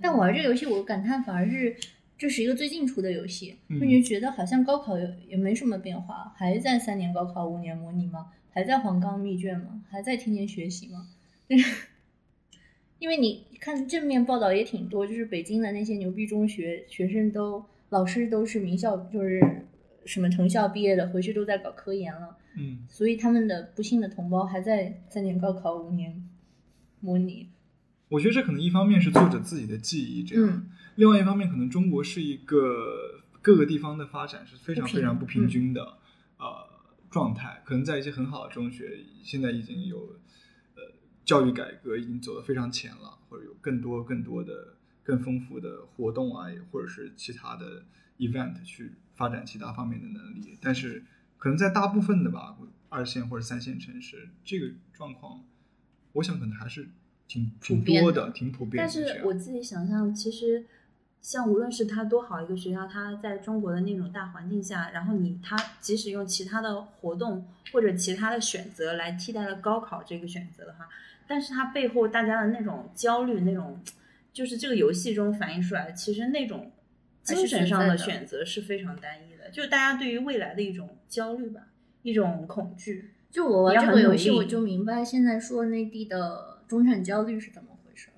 但玩这个游戏，我感叹反而是这是一个最近出的游戏，你就觉得好像高考也也没什么变化，还在三年高考五年模拟吗？还在黄冈密卷吗？还在天天学习吗？因为你看正面报道也挺多，就是北京的那些牛逼中学学生都老师都是名校，就是什么藤校毕业的，回去都在搞科研了。嗯，所以他们的不幸的同胞还在三年高考五年模拟。我觉得这可能一方面是作者自己的记忆这样，另外一方面可能中国是一个各个地方的发展是非常非常不平均的呃状态，可能在一些很好的中学现在已经有呃。教育改革已经走得非常前了，或者有更多更多的更丰富的活动啊，或者是其他的 event 去发展其他方面的能力。但是可能在大部分的吧，二线或者三线城市，这个状况，我想可能还是挺挺多的，挺普遍。但是我自己想象，其实像无论是它多好一个学校，它在中国的那种大环境下，然后你它即使用其他的活动或者其他的选择来替代了高考这个选择的话。但是它背后大家的那种焦虑，那种就是这个游戏中反映出来的，其实那种精神上的选择是非常单一的，就是大家对于未来的一种焦虑吧，一种恐惧。就我玩这个游戏，我就明白现在说内地的中产焦虑是怎么回事。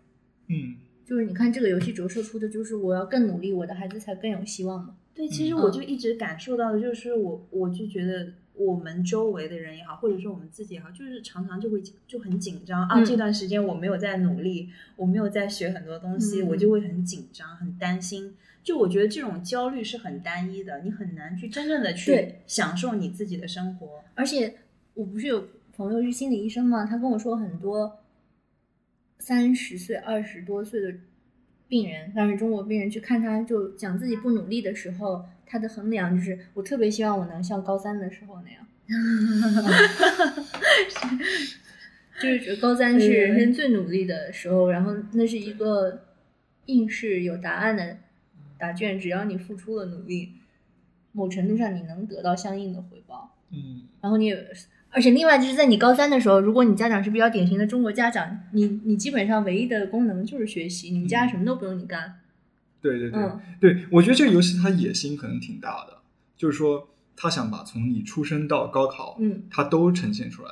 嗯，就是你看这个游戏折射出的就是我要更努力，我的孩子才更有希望嘛。对，其实我就一直感受到的就是我，我就觉得。我们周围的人也好，或者说我们自己也好，就是常常就会就很紧张啊。这段时间我没有在努力，我没有在学很多东西，我就会很紧张、很担心。就我觉得这种焦虑是很单一的，你很难去真正的去享受你自己的生活。而且我不是有朋友是心理医生嘛？他跟我说很多三十岁、二十多岁的病人，但是中国病人去看他，就讲自己不努力的时候。他的衡量就是，我特别希望我能像高三的时候那样，就是觉得高三是人生最努力的时候，然后那是一个应试有答案的答卷，只要你付出了努力，某程度上你能得到相应的回报。嗯，然后你，而且另外就是在你高三的时候，如果你家长是比较典型的中国家长，你你基本上唯一的功能就是学习，你们家什么都不用你干。对对对对，我觉得这个游戏它野心可能挺大的，就是说他想把从你出生到高考，嗯，它都呈现出来，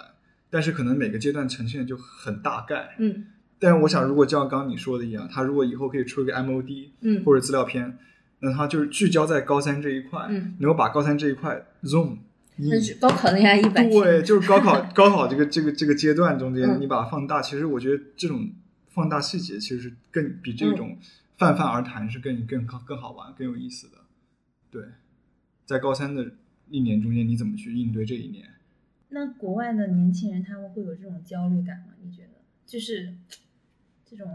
但是可能每个阶段呈现就很大概，嗯。但是我想，如果就像刚刚你说的一样，他如果以后可以出一个 MOD，嗯，或者资料片，那他就是聚焦在高三这一块，嗯，能够把高三这一块 zoom，那是高考那样一百，对，就是高考 高考这个这个这个阶段中间，你把它放大，其实我觉得这种放大细节其实是更比这种。泛泛而谈是更更更好玩、更有意思的。对，在高三的一年中间，你怎么去应对这一年？那国外的年轻人他们会有这种焦虑感吗？你觉得，就是这种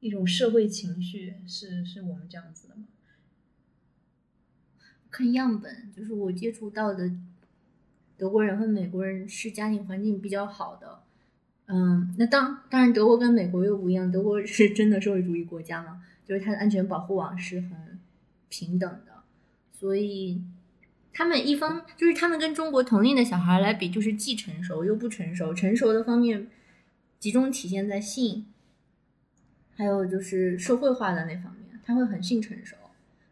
一种社会情绪是是我们这样子的吗？看样本，就是我接触到的德国人和美国人是家庭环境比较好的。嗯，那当当然，德国跟美国又不一样，德国是真的社会主义国家嘛，就是它的安全保护网是很平等的，所以他们一方就是他们跟中国同龄的小孩来比，就是既成熟又不成熟，成熟的方面集中体现在性，还有就是社会化的那方面，他会很性成熟，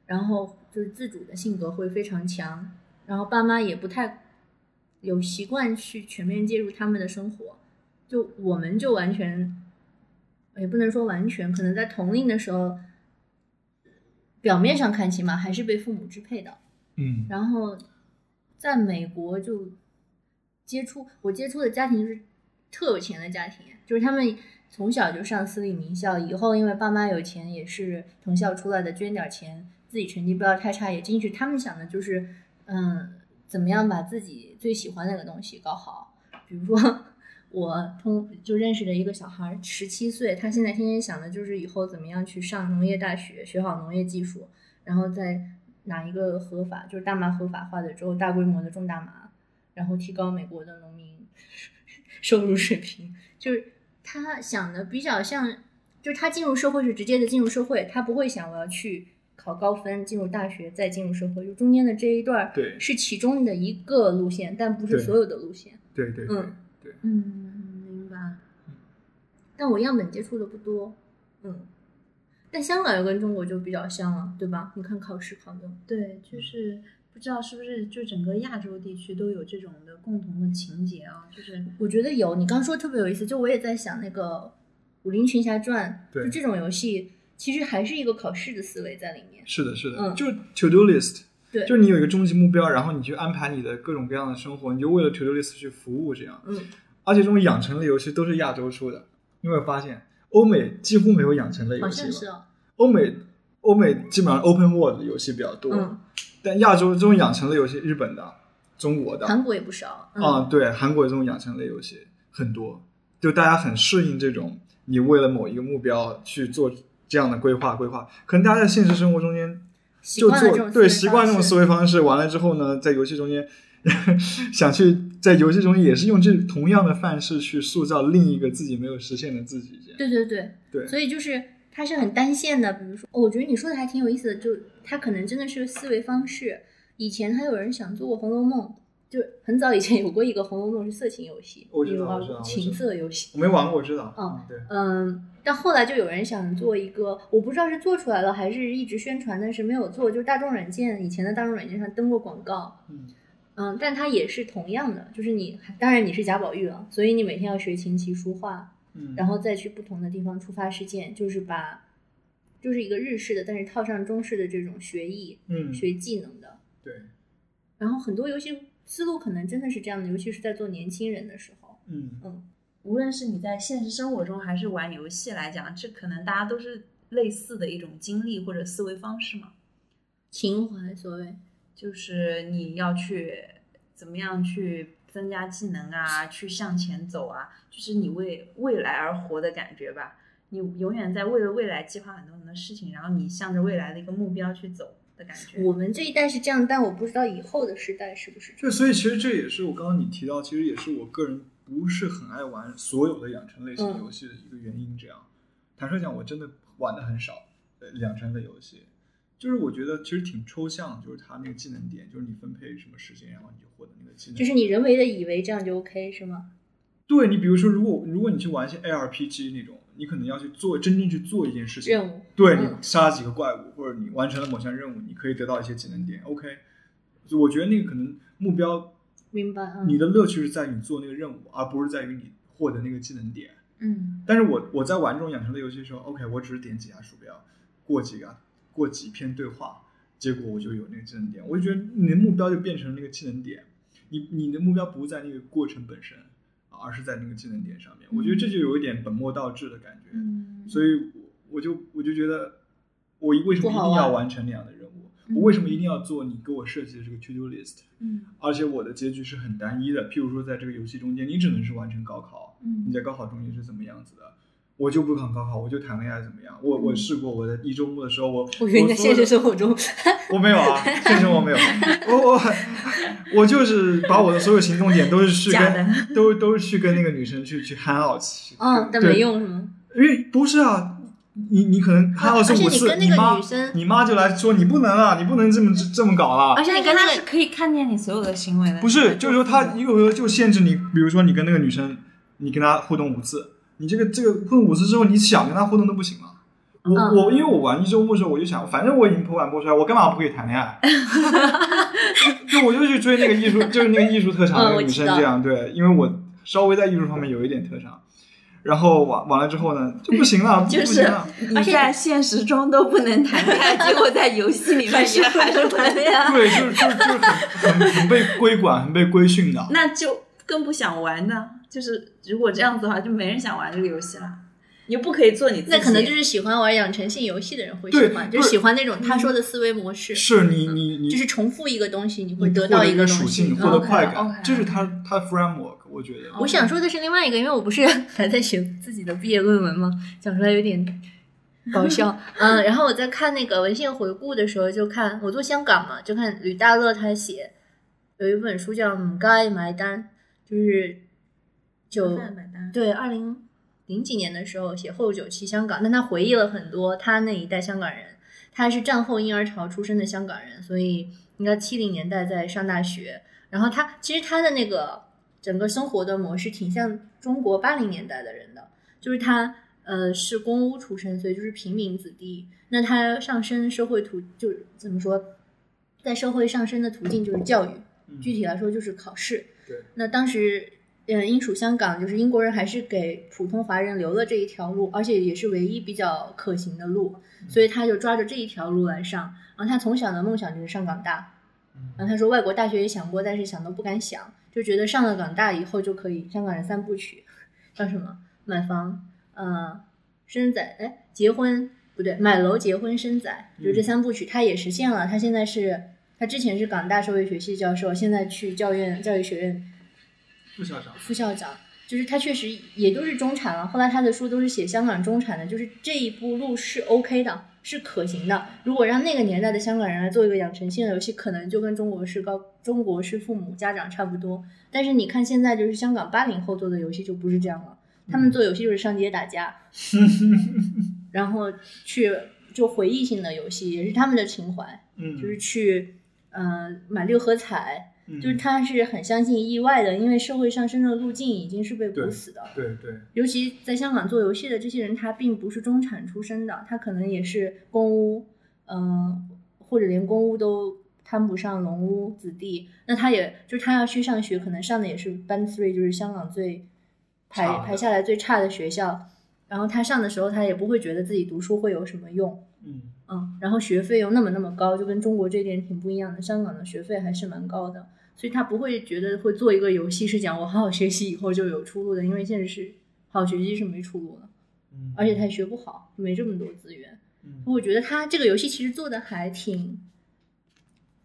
然后就是自主的性格会非常强，然后爸妈也不太有习惯去全面介入他们的生活。就我们就完全，也不能说完全，可能在同龄的时候，表面上看起码还是被父母支配的。嗯。然后，在美国就接触我接触的家庭就是特有钱的家庭，就是他们从小就上私立名校，以后因为爸妈有钱，也是藤校出来的，捐点钱，自己成绩不要太差也进去。他们想的就是，嗯，怎么样把自己最喜欢那个东西搞好，比如说。我通就认识了一个小孩，十七岁，他现在天天想的就是以后怎么样去上农业大学，学好农业技术，然后再拿一个合法，就是大麻合法化的之后，大规模的种大麻，然后提高美国的农民 收入水平。就是他想的比较像，就是他进入社会是直接的进入社会，他不会想我要去考高分进入大学，再进入社会，就中间的这一段对是其中的一个路线，但不是所有的路线。对对对嗯对，嗯，明白。但我样本接触的不多，嗯。但香港又跟中国就比较像了，对吧？你看考试考的，对，就是不知道是不是就整个亚洲地区都有这种的共同的情节啊，就是我觉得有。你刚说特别有意思，就我也在想那个《武林群侠传》，就这种游戏，其实还是一个考试的思维在里面。是的，是的，嗯就是 to do list，对，就是你有一个终极目标，然后你去安排你的各种各样的生活，你就为了 to do list 去服务这样。嗯，而且这种养成类游戏都是亚洲出的，你有没有发现欧美几乎没有养成类游戏是哦。欧美欧美基本上 open world 的游戏比较多，嗯，但亚洲这种养成类游戏，日本的、中国的韩国也不少。嗯、啊，对，韩国这种养成类游戏很多，就大家很适应这种你为了某一个目标去做这样的规划规划，可能大家在现实生活中间就做对习惯这种思维方式，完了之后呢，在游戏中间 想去在游戏中间也是用这同样的范式去塑造另一个自己没有实现的自己，对对对，对所以就是它是很单线的。比如说，哦我觉得你说的还挺有意思的，就它可能真的是思维方式。以前还有人想做过《红楼梦》，就很早以前有过一个《红楼梦》是色情游戏，我知道你有情色游戏。我没玩过，我知道，嗯对，嗯，但后来就有人想做一个，我不知道是做出来了还是一直宣传，但是没有做。就是大众软件以前的大众软件上登过广告，嗯嗯，但它也是同样的，就是你当然你是贾宝玉了，所以你每天要学琴棋书画，嗯，然后再去不同的地方触发事件，就是把就是一个日式的，但是套上中式的这种学艺、嗯学技能的。对，然后很多游戏思路可能真的是这样的，尤其是在做年轻人的时候。嗯嗯，无论是你在现实生活中还是玩游戏来讲，这可能大家都是类似的一种经历或者思维方式嘛。情怀所谓，就是你要去怎么样去增加技能啊，去向前走啊，就是你为未来而活的感觉吧。你永远在为了未来计划很多很多事情，然后你向着未来的一个目标去走的感觉。我们这一代是这样，但我不知道以后的时代是不是这对，所以其实这也是我刚刚你提到，其实也是我个人不是很爱玩所有的养成类型嗯游戏的一个原因。这样，坦率讲，我真的玩的很少呃养成类游戏，就是我觉得其实挺抽象，就是它那个技能点，就是你分配什么时间，然后你就获得那个技能。就是你人为的以为这样就 OK 是吗？对你，比如说，如果如果你去玩一些 ARPG 那种，你可能要去做真正去做一件事情，任务对你嗯杀了几个怪物，或者你完成了某项任务，你可以得到一些技能点。OK，就我觉得那个可能目标，明白？嗯，你的乐趣是在于你做那个任务，而不是在于你获得那个技能点。嗯但是我我在玩这种养成类游戏的时候，OK，我只是点几下鼠标，过几个过几篇对话，结果我就有那个技能点。我就觉得你的目标就变成了那个技能点，你你的目标不在那个过程本身，而是在那个技能点上面。我觉得这就有一点本末倒置的感觉。嗯，所以我我就我就觉得，我为什么一定要完成那样的任务？我为什么一定要做你给我设计的这个 to do list？嗯而且我的结局是很单一的，譬如说在这个游戏中间，你只能是完成高考，嗯你在高考中间是怎么样子的？我就不考高考，我就谈恋爱怎么样？我我试过，我在一周末的时候，我嗯我以为你在现实生活中，我没有啊，现实生活没有，我我我就是把我的所有行动点都是去跟都都是去跟那个女生去去 hang out，嗯，但对没用是吗？因为不是啊，你你可能还有是五次，你跟那个妈女生你妈就来说你不能啊，你不能这么这么搞了而。且你跟那他是可以看见你所有的行为的。不是，就是说他有时候就限制你，比如说你跟那个女生，你跟她互动五次，你这个这个互动五次之后，你想跟他互动都不行了。我、嗯我因为我玩一周目的时候，我就想，反正我已经播完播出来，我干嘛不可以谈恋爱？就我就去追那个艺术，就是那个艺术特长的那个女生，这样对，因为我稍微在艺术方面有一点特长。然后完完了之后呢，就不行了，就是不行了。你在现实中都不能谈恋爱，结果在游戏里面你还是谈恋爱，对，就是就是就是很很很被规管、很被规训的。那就更不想玩呢。就是如果这样子的话，就没人想玩这个游戏了。你又不可以做你自己，那可能就是喜欢玩养成性游戏的人会喜欢，就是是喜欢那种他说的思维模式，是你你你就是重复一个东西，你你会得到一个属性，西。获得快感这是他他 framework，我觉得。我想说的是另外一个，因为我不是 还在写自己的毕业论文吗？讲出来有点搞笑。嗯，然后我在看那个文献回顾的时候，就看我做香港嘛，就看吕大乐他写有一本书叫《唔该埋单》，就是就饭买单。对二零零几年的时候写后九期香港，但他回忆了很多他那一代香港人他是战后婴儿潮出生的香港人，所以应该七零年代在上大学。然后他其实他的那个整个生活的模式挺像中国八零年代的人的，就是他呃是公屋出身，所以就是平民子弟。那他上升社会途就是怎么说，在社会上升的途径就是教育，具体来说就是考试。对，那当时。嗯，英属香港就是英国人还是给普通华人留了这一条路，而且也是唯一比较可行的路，所以他就抓着这一条路来上。然后他从小的梦想就是上港大，然后他说外国大学也想过，但是想都不敢想，就觉得上了港大以后就可以香港人三部曲，叫什么买房、呃生仔，哎结婚不对，买楼、结婚、生仔，就这三部曲他也实现了。他现在是他之前是港大社会学系教授，现在去教院教育学院。副校长，副校长，就是他确实也都是中产了。后来他的书都是写香港中产的，就是这一步路是 OK 的，是可行的。如果让那个年代的香港人来做一个养成性的游戏，可能就跟中国式高中国式父母家长差不多。但是你看现在，就是香港八零后做的游戏就不是这样了。他们做游戏就是上街打架，然后去就回忆性的游戏，也是他们的情怀。嗯，就是去嗯买六合彩。就是他是很相信意外的，因为社会上升的路径已经是被堵死的。对对。尤其在香港做游戏的这些人，他并不是中产出身的，他可能也是公屋，嗯，或者连公屋都攀不上农屋子弟。那他也就是他要去上学，可能上的也是 Band Three，就是香港最排排下来最差的学校。然后他上的时候，他也不会觉得自己读书会有什么用。嗯。嗯，然后学费又那么那么高，就跟中国这点挺不一样的。香港的学费还是蛮高的。所以他不会觉得会做一个游戏是讲我好好学习以后就有出路的，因为现实是好好学习是没出路的，嗯，而且他也学不好，没这么多资源，嗯，我觉得他这个游戏其实做的还挺，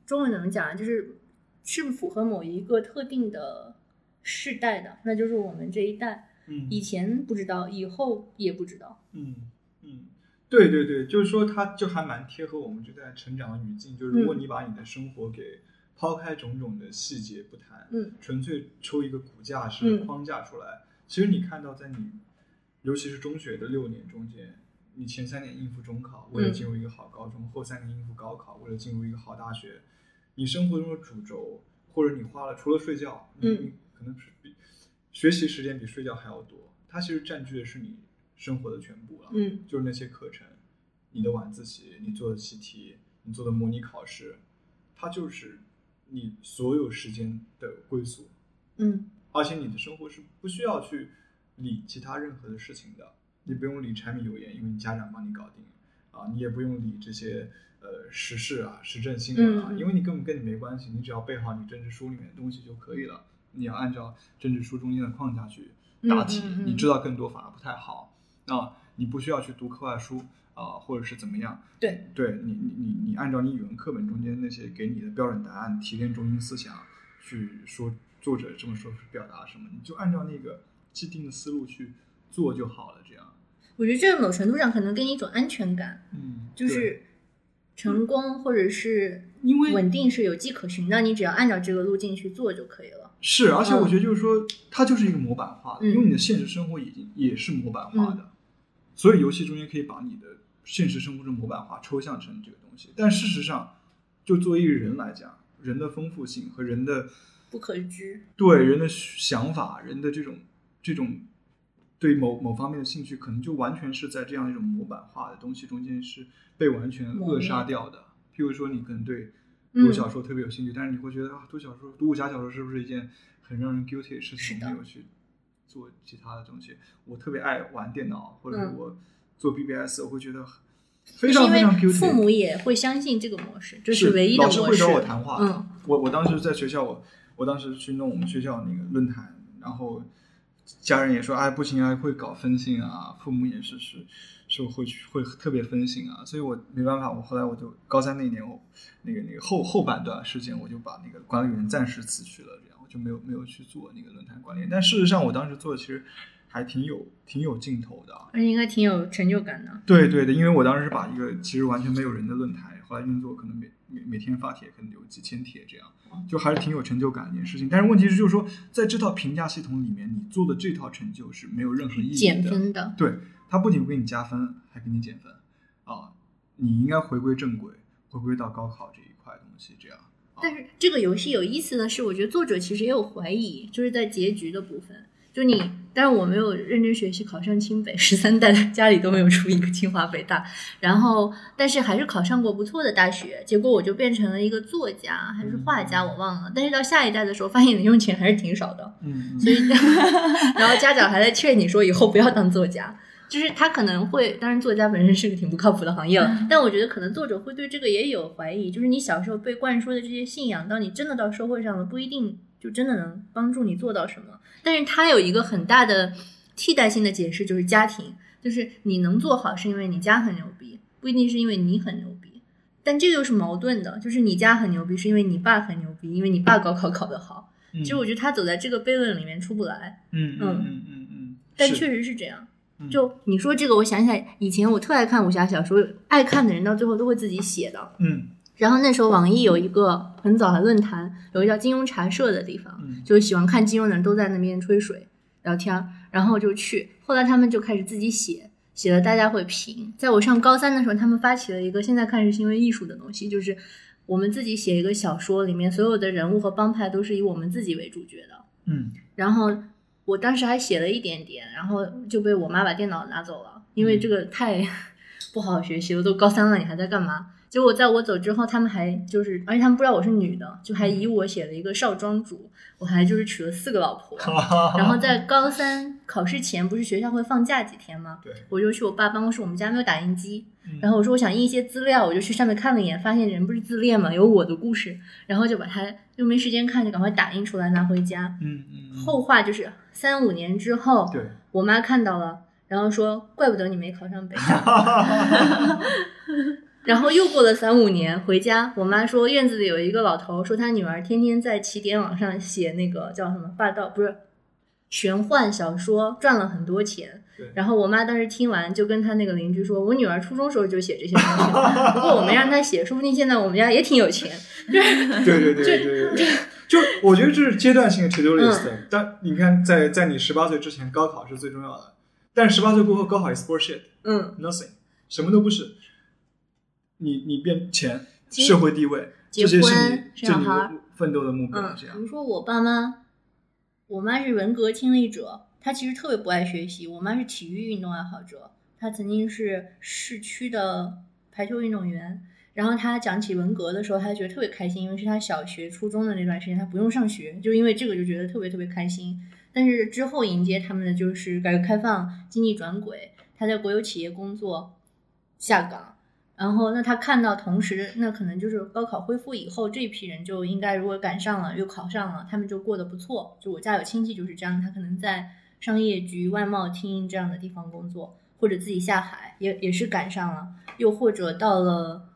中文怎么讲就是是符合某一个特定的世代的，那就是我们这一代，嗯，以前不知道，以后也不知道，嗯嗯，对对对，就是说他就还蛮贴合我们这代成长的语境，就是如果你把你的生活给。抛开种种的细节不谈，嗯，纯粹抽一个骨架式框架出来。其实你看到，在你尤其是中学的六年中间，你前三年应付中考，为了进入一个好高中；后三年应付高考，为了进入一个好大学。你生活中的主轴，或者你花了除了睡觉，嗯，可能是比学习时间比睡觉还要多。它其实占据的是你生活的全部了，嗯，就是那些课程，你的晚自习，你做的习题，你做的模拟考试，它就是。你所有时间的归宿，嗯，而且你的生活是不需要去理其他任何的事情的，你不用理柴米油盐，因为你家长帮你搞定，啊，你也不用理这些呃时事啊、时政新闻啊，因为你根本跟你没关系，你只要背好你政治书里面的东西就可以了。你要按照政治书中间的框架去答题，你知道更多反而不太好，那，你不需要去读课外书。啊，或者是怎么样？对，对你，你，你，你按照你语文课本中间那些给你的标准答案提炼中心思想去说，作者这么说是表达什么，你就按照那个既定的思路去做就好了。这样，我觉得这个某程度上可能给你一种安全感，嗯，就是成功或者是因为稳定是有迹可循的，你只要按照这个路径去做就可以了。是，而且我觉得就是说，它就是一个模板化的，因为你的现实生活已经也是模板化的，所以游戏中间可以把你的。现实生活中模板化、抽象成这个东西，但事实上，就作为一个人来讲，人的丰富性和人的不可知，对人的想法、人的这种这种对某某方面的兴趣，可能就完全是在这样一种模板化的东西中间是被完全扼杀掉的。譬如说，你可能对读小说特别有兴趣，但是你会觉得啊，读小说、读武侠小说是不是一件很让人 guilty 的事情？没有去做其他的东西。我特别爱玩电脑，或者是我。做 BBS 我会觉得非常非常 Q。父母也会相信这个模式，这是唯一的模式。老师会找我谈话。嗯，我我当时在学校，我我当时去弄我们学校那个论坛，然后家人也说，哎，不行啊，会搞分心啊。父母也是是是会去会特别分心啊，所以我没办法，我后来我就高三那年，我那个那个后后半段时间，我就把那个管理员暂时辞去了，这样我就没有没有去做那个论坛管理。但事实上，我当时做的其实。还挺有挺有劲头的，而且应该挺有成就感的。对对的，因为我当时是把一个其实完全没有人的论坛，后来运作可能每每每天发帖可能有几千帖这样，就还是挺有成就感的一件事情。但是问题是，就是说在这套评价系统里面，你做的这套成就是没有任何意义的。减分的。对，它不仅不给你加分，还给你减分啊！你应该回归正轨，回归到高考这一块东西，这样。但是这个游戏有意思的是，我觉得作者其实也有怀疑，就是在结局的部分。就你，但是我没有认真学习，考上清北，十三代家里都没有出一个清华北大，然后但是还是考上过不错的大学，结果我就变成了一个作家还是画家，我忘了。但是到下一代的时候，发现零用钱还是挺少的，嗯，所以 然后家长还在劝你说以后不要当作家，就是他可能会，当然作家本身是个挺不靠谱的行业了，但我觉得可能作者会对这个也有怀疑，就是你小时候被灌输的这些信仰，当你真的到社会上了，不一定就真的能帮助你做到什么。但是他有一个很大的替代性的解释，就是家庭，就是你能做好是因为你家很牛逼，不一定是因为你很牛逼。但这个又是矛盾的，就是你家很牛逼，是因为你爸很牛逼，因为你爸高考考得好。其实我觉得他走在这个悖论里面出不来。嗯嗯嗯嗯嗯。但确实是这样。就你说这个，我想起来以前我特爱看武侠小说，爱看的人到最后都会自己写的。嗯。然后那时候网易有一个很早的论坛，有一个叫金庸茶社的地方，就是喜欢看金庸的人都在那边吹水聊天，然后就去。后来他们就开始自己写，写了大家会评。在我上高三的时候，他们发起了一个现在看是行为艺术的东西，就是我们自己写一个小说，里面所有的人物和帮派都是以我们自己为主角的。嗯。然后我当时还写了一点点，然后就被我妈把电脑拿走了，因为这个太 不好好学习了。都高三了，你还在干嘛？结果在我走之后，他们还就是，而且他们不知道我是女的，就还以我写了一个少庄主，我还就是娶了四个老婆。然后在高三考试前，不是学校会放假几天吗？对，我就去我爸办公室，我们家没有打印机，然后我说我想印一些资料，我就去上面看了一眼，发现人不是自恋嘛，有我的故事，然后就把它又没时间看，就赶快打印出来拿回家。嗯嗯。后话就是三五年之后，对，我妈看到了，然后说怪不得你没考上北大。然后又过了三五年，回家，我妈说院子里有一个老头，说他女儿天天在起点网上写那个叫什么霸道，不是玄幻小说，赚了很多钱。然后我妈当时听完，就跟他那个邻居说：“我女儿初中时候就写这些东西，不过我没让她写，说不定现在我们家也挺有钱。”对对对对对，就我觉得这是阶段性的 to do list。但你看，在在你十八岁之前，高考是最重要的，但是十八岁过后，高考 is bullshit。嗯，nothing，什么都不是。你你变钱，社会地位，这些是你这你奋斗的目标。这样，比如说我爸妈，我妈是文革亲历者，她其实特别不爱学习。我妈是体育运动爱好者，她曾经是市区的排球运动员。然后她讲起文革的时候，她觉得特别开心，因为是她小学、初中的那段时间，她不用上学，就因为这个就觉得特别特别开心。但是之后迎接他们的就是改革开放，经济转轨，她在国有企业工作，下岗。然后，那他看到同时，那可能就是高考恢复以后，这批人就应该如果赶上了又考上了，他们就过得不错。就我家有亲戚就是这样，他可能在商业局、外贸厅这样的地方工作，或者自己下海，也也是赶上了。又或者到了，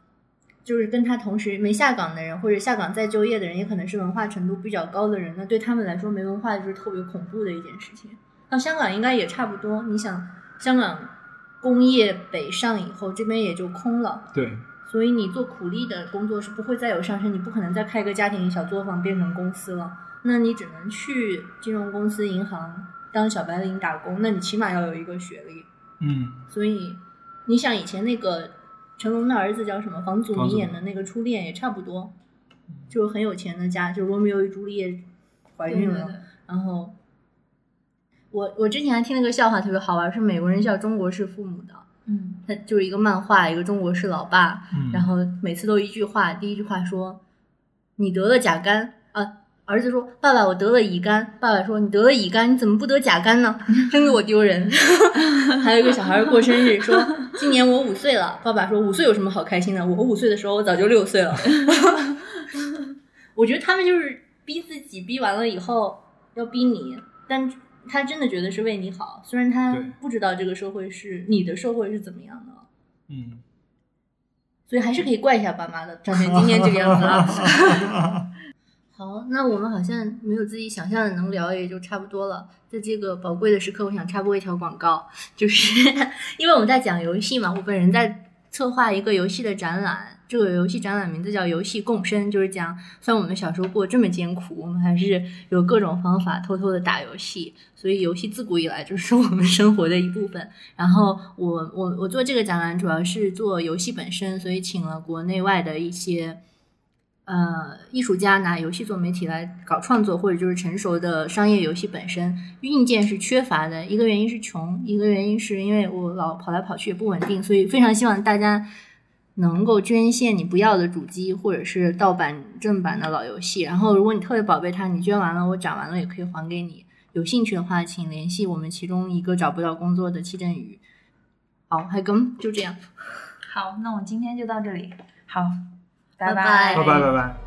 就是跟他同时没下岗的人，或者下岗再就业的人，也可能是文化程度比较高的人。那对他们来说，没文化就是特别恐怖的一件事情。那香港应该也差不多。你想，香港。工业北上以后，这边也就空了。对，所以你做苦力的工作是不会再有上升，你不可能再开个家庭小作坊变成公司了。那你只能去金融公司、银行当小白领打工。那你起码要有一个学历。嗯。所以你想，以前那个成龙的儿子叫什么？房祖名演的那个初恋也差不多，就是很有钱的家，就罗密欧与朱丽叶怀孕了，然后。我我之前还听了个笑话，特别好玩，是美国人笑中国式父母的。嗯，他就是一个漫画，一个中国式老爸，嗯，然后每次都一句话，第一句话说：“你得了甲肝啊。”儿子说：“爸爸，我得了乙肝。”爸爸说：“你得了乙肝，你怎么不得甲肝呢？真给我丢人。”还有一个小孩过生日，说：“今年我五岁了。”爸爸说：“五岁有什么好开心的？我五岁的时候我早就六岁了。”我觉得他们就是逼自己，逼完了以后要逼你，但。他真的觉得是为你好，虽然他不知道这个社会是你的社会是怎么样的。嗯，所以还是可以怪一下爸妈的，长成今天这个样子啊。好，那我们好像没有自己想象的能聊，也就差不多了。在这个宝贵的时刻，我想插播一条广告，就是 因为我们在讲游戏嘛，我本人在策划一个游戏的展览。这个游戏展览名字叫《游戏共生》，就是讲虽然我们小时候过这么艰苦，我们还是有各种方法偷偷的打游戏。所以游戏自古以来就是我们生活的一部分。然后我我我做这个展览主要是做游戏本身，所以请了国内外的一些。呃，艺术家拿游戏做媒体来搞创作，或者就是成熟的商业游戏本身硬件是缺乏的。一个原因是穷，一个原因是因为我老跑来跑去也不稳定，所以非常希望大家能够捐献你不要的主机或者是盗版正版的老游戏。然后，如果你特别宝贝它，你捐完了我展完了也可以还给你。有兴趣的话，请联系我们其中一个找不到工作的戚振宇。好，海根就这样。好，那我今天就到这里。好。拜拜拜拜拜拜。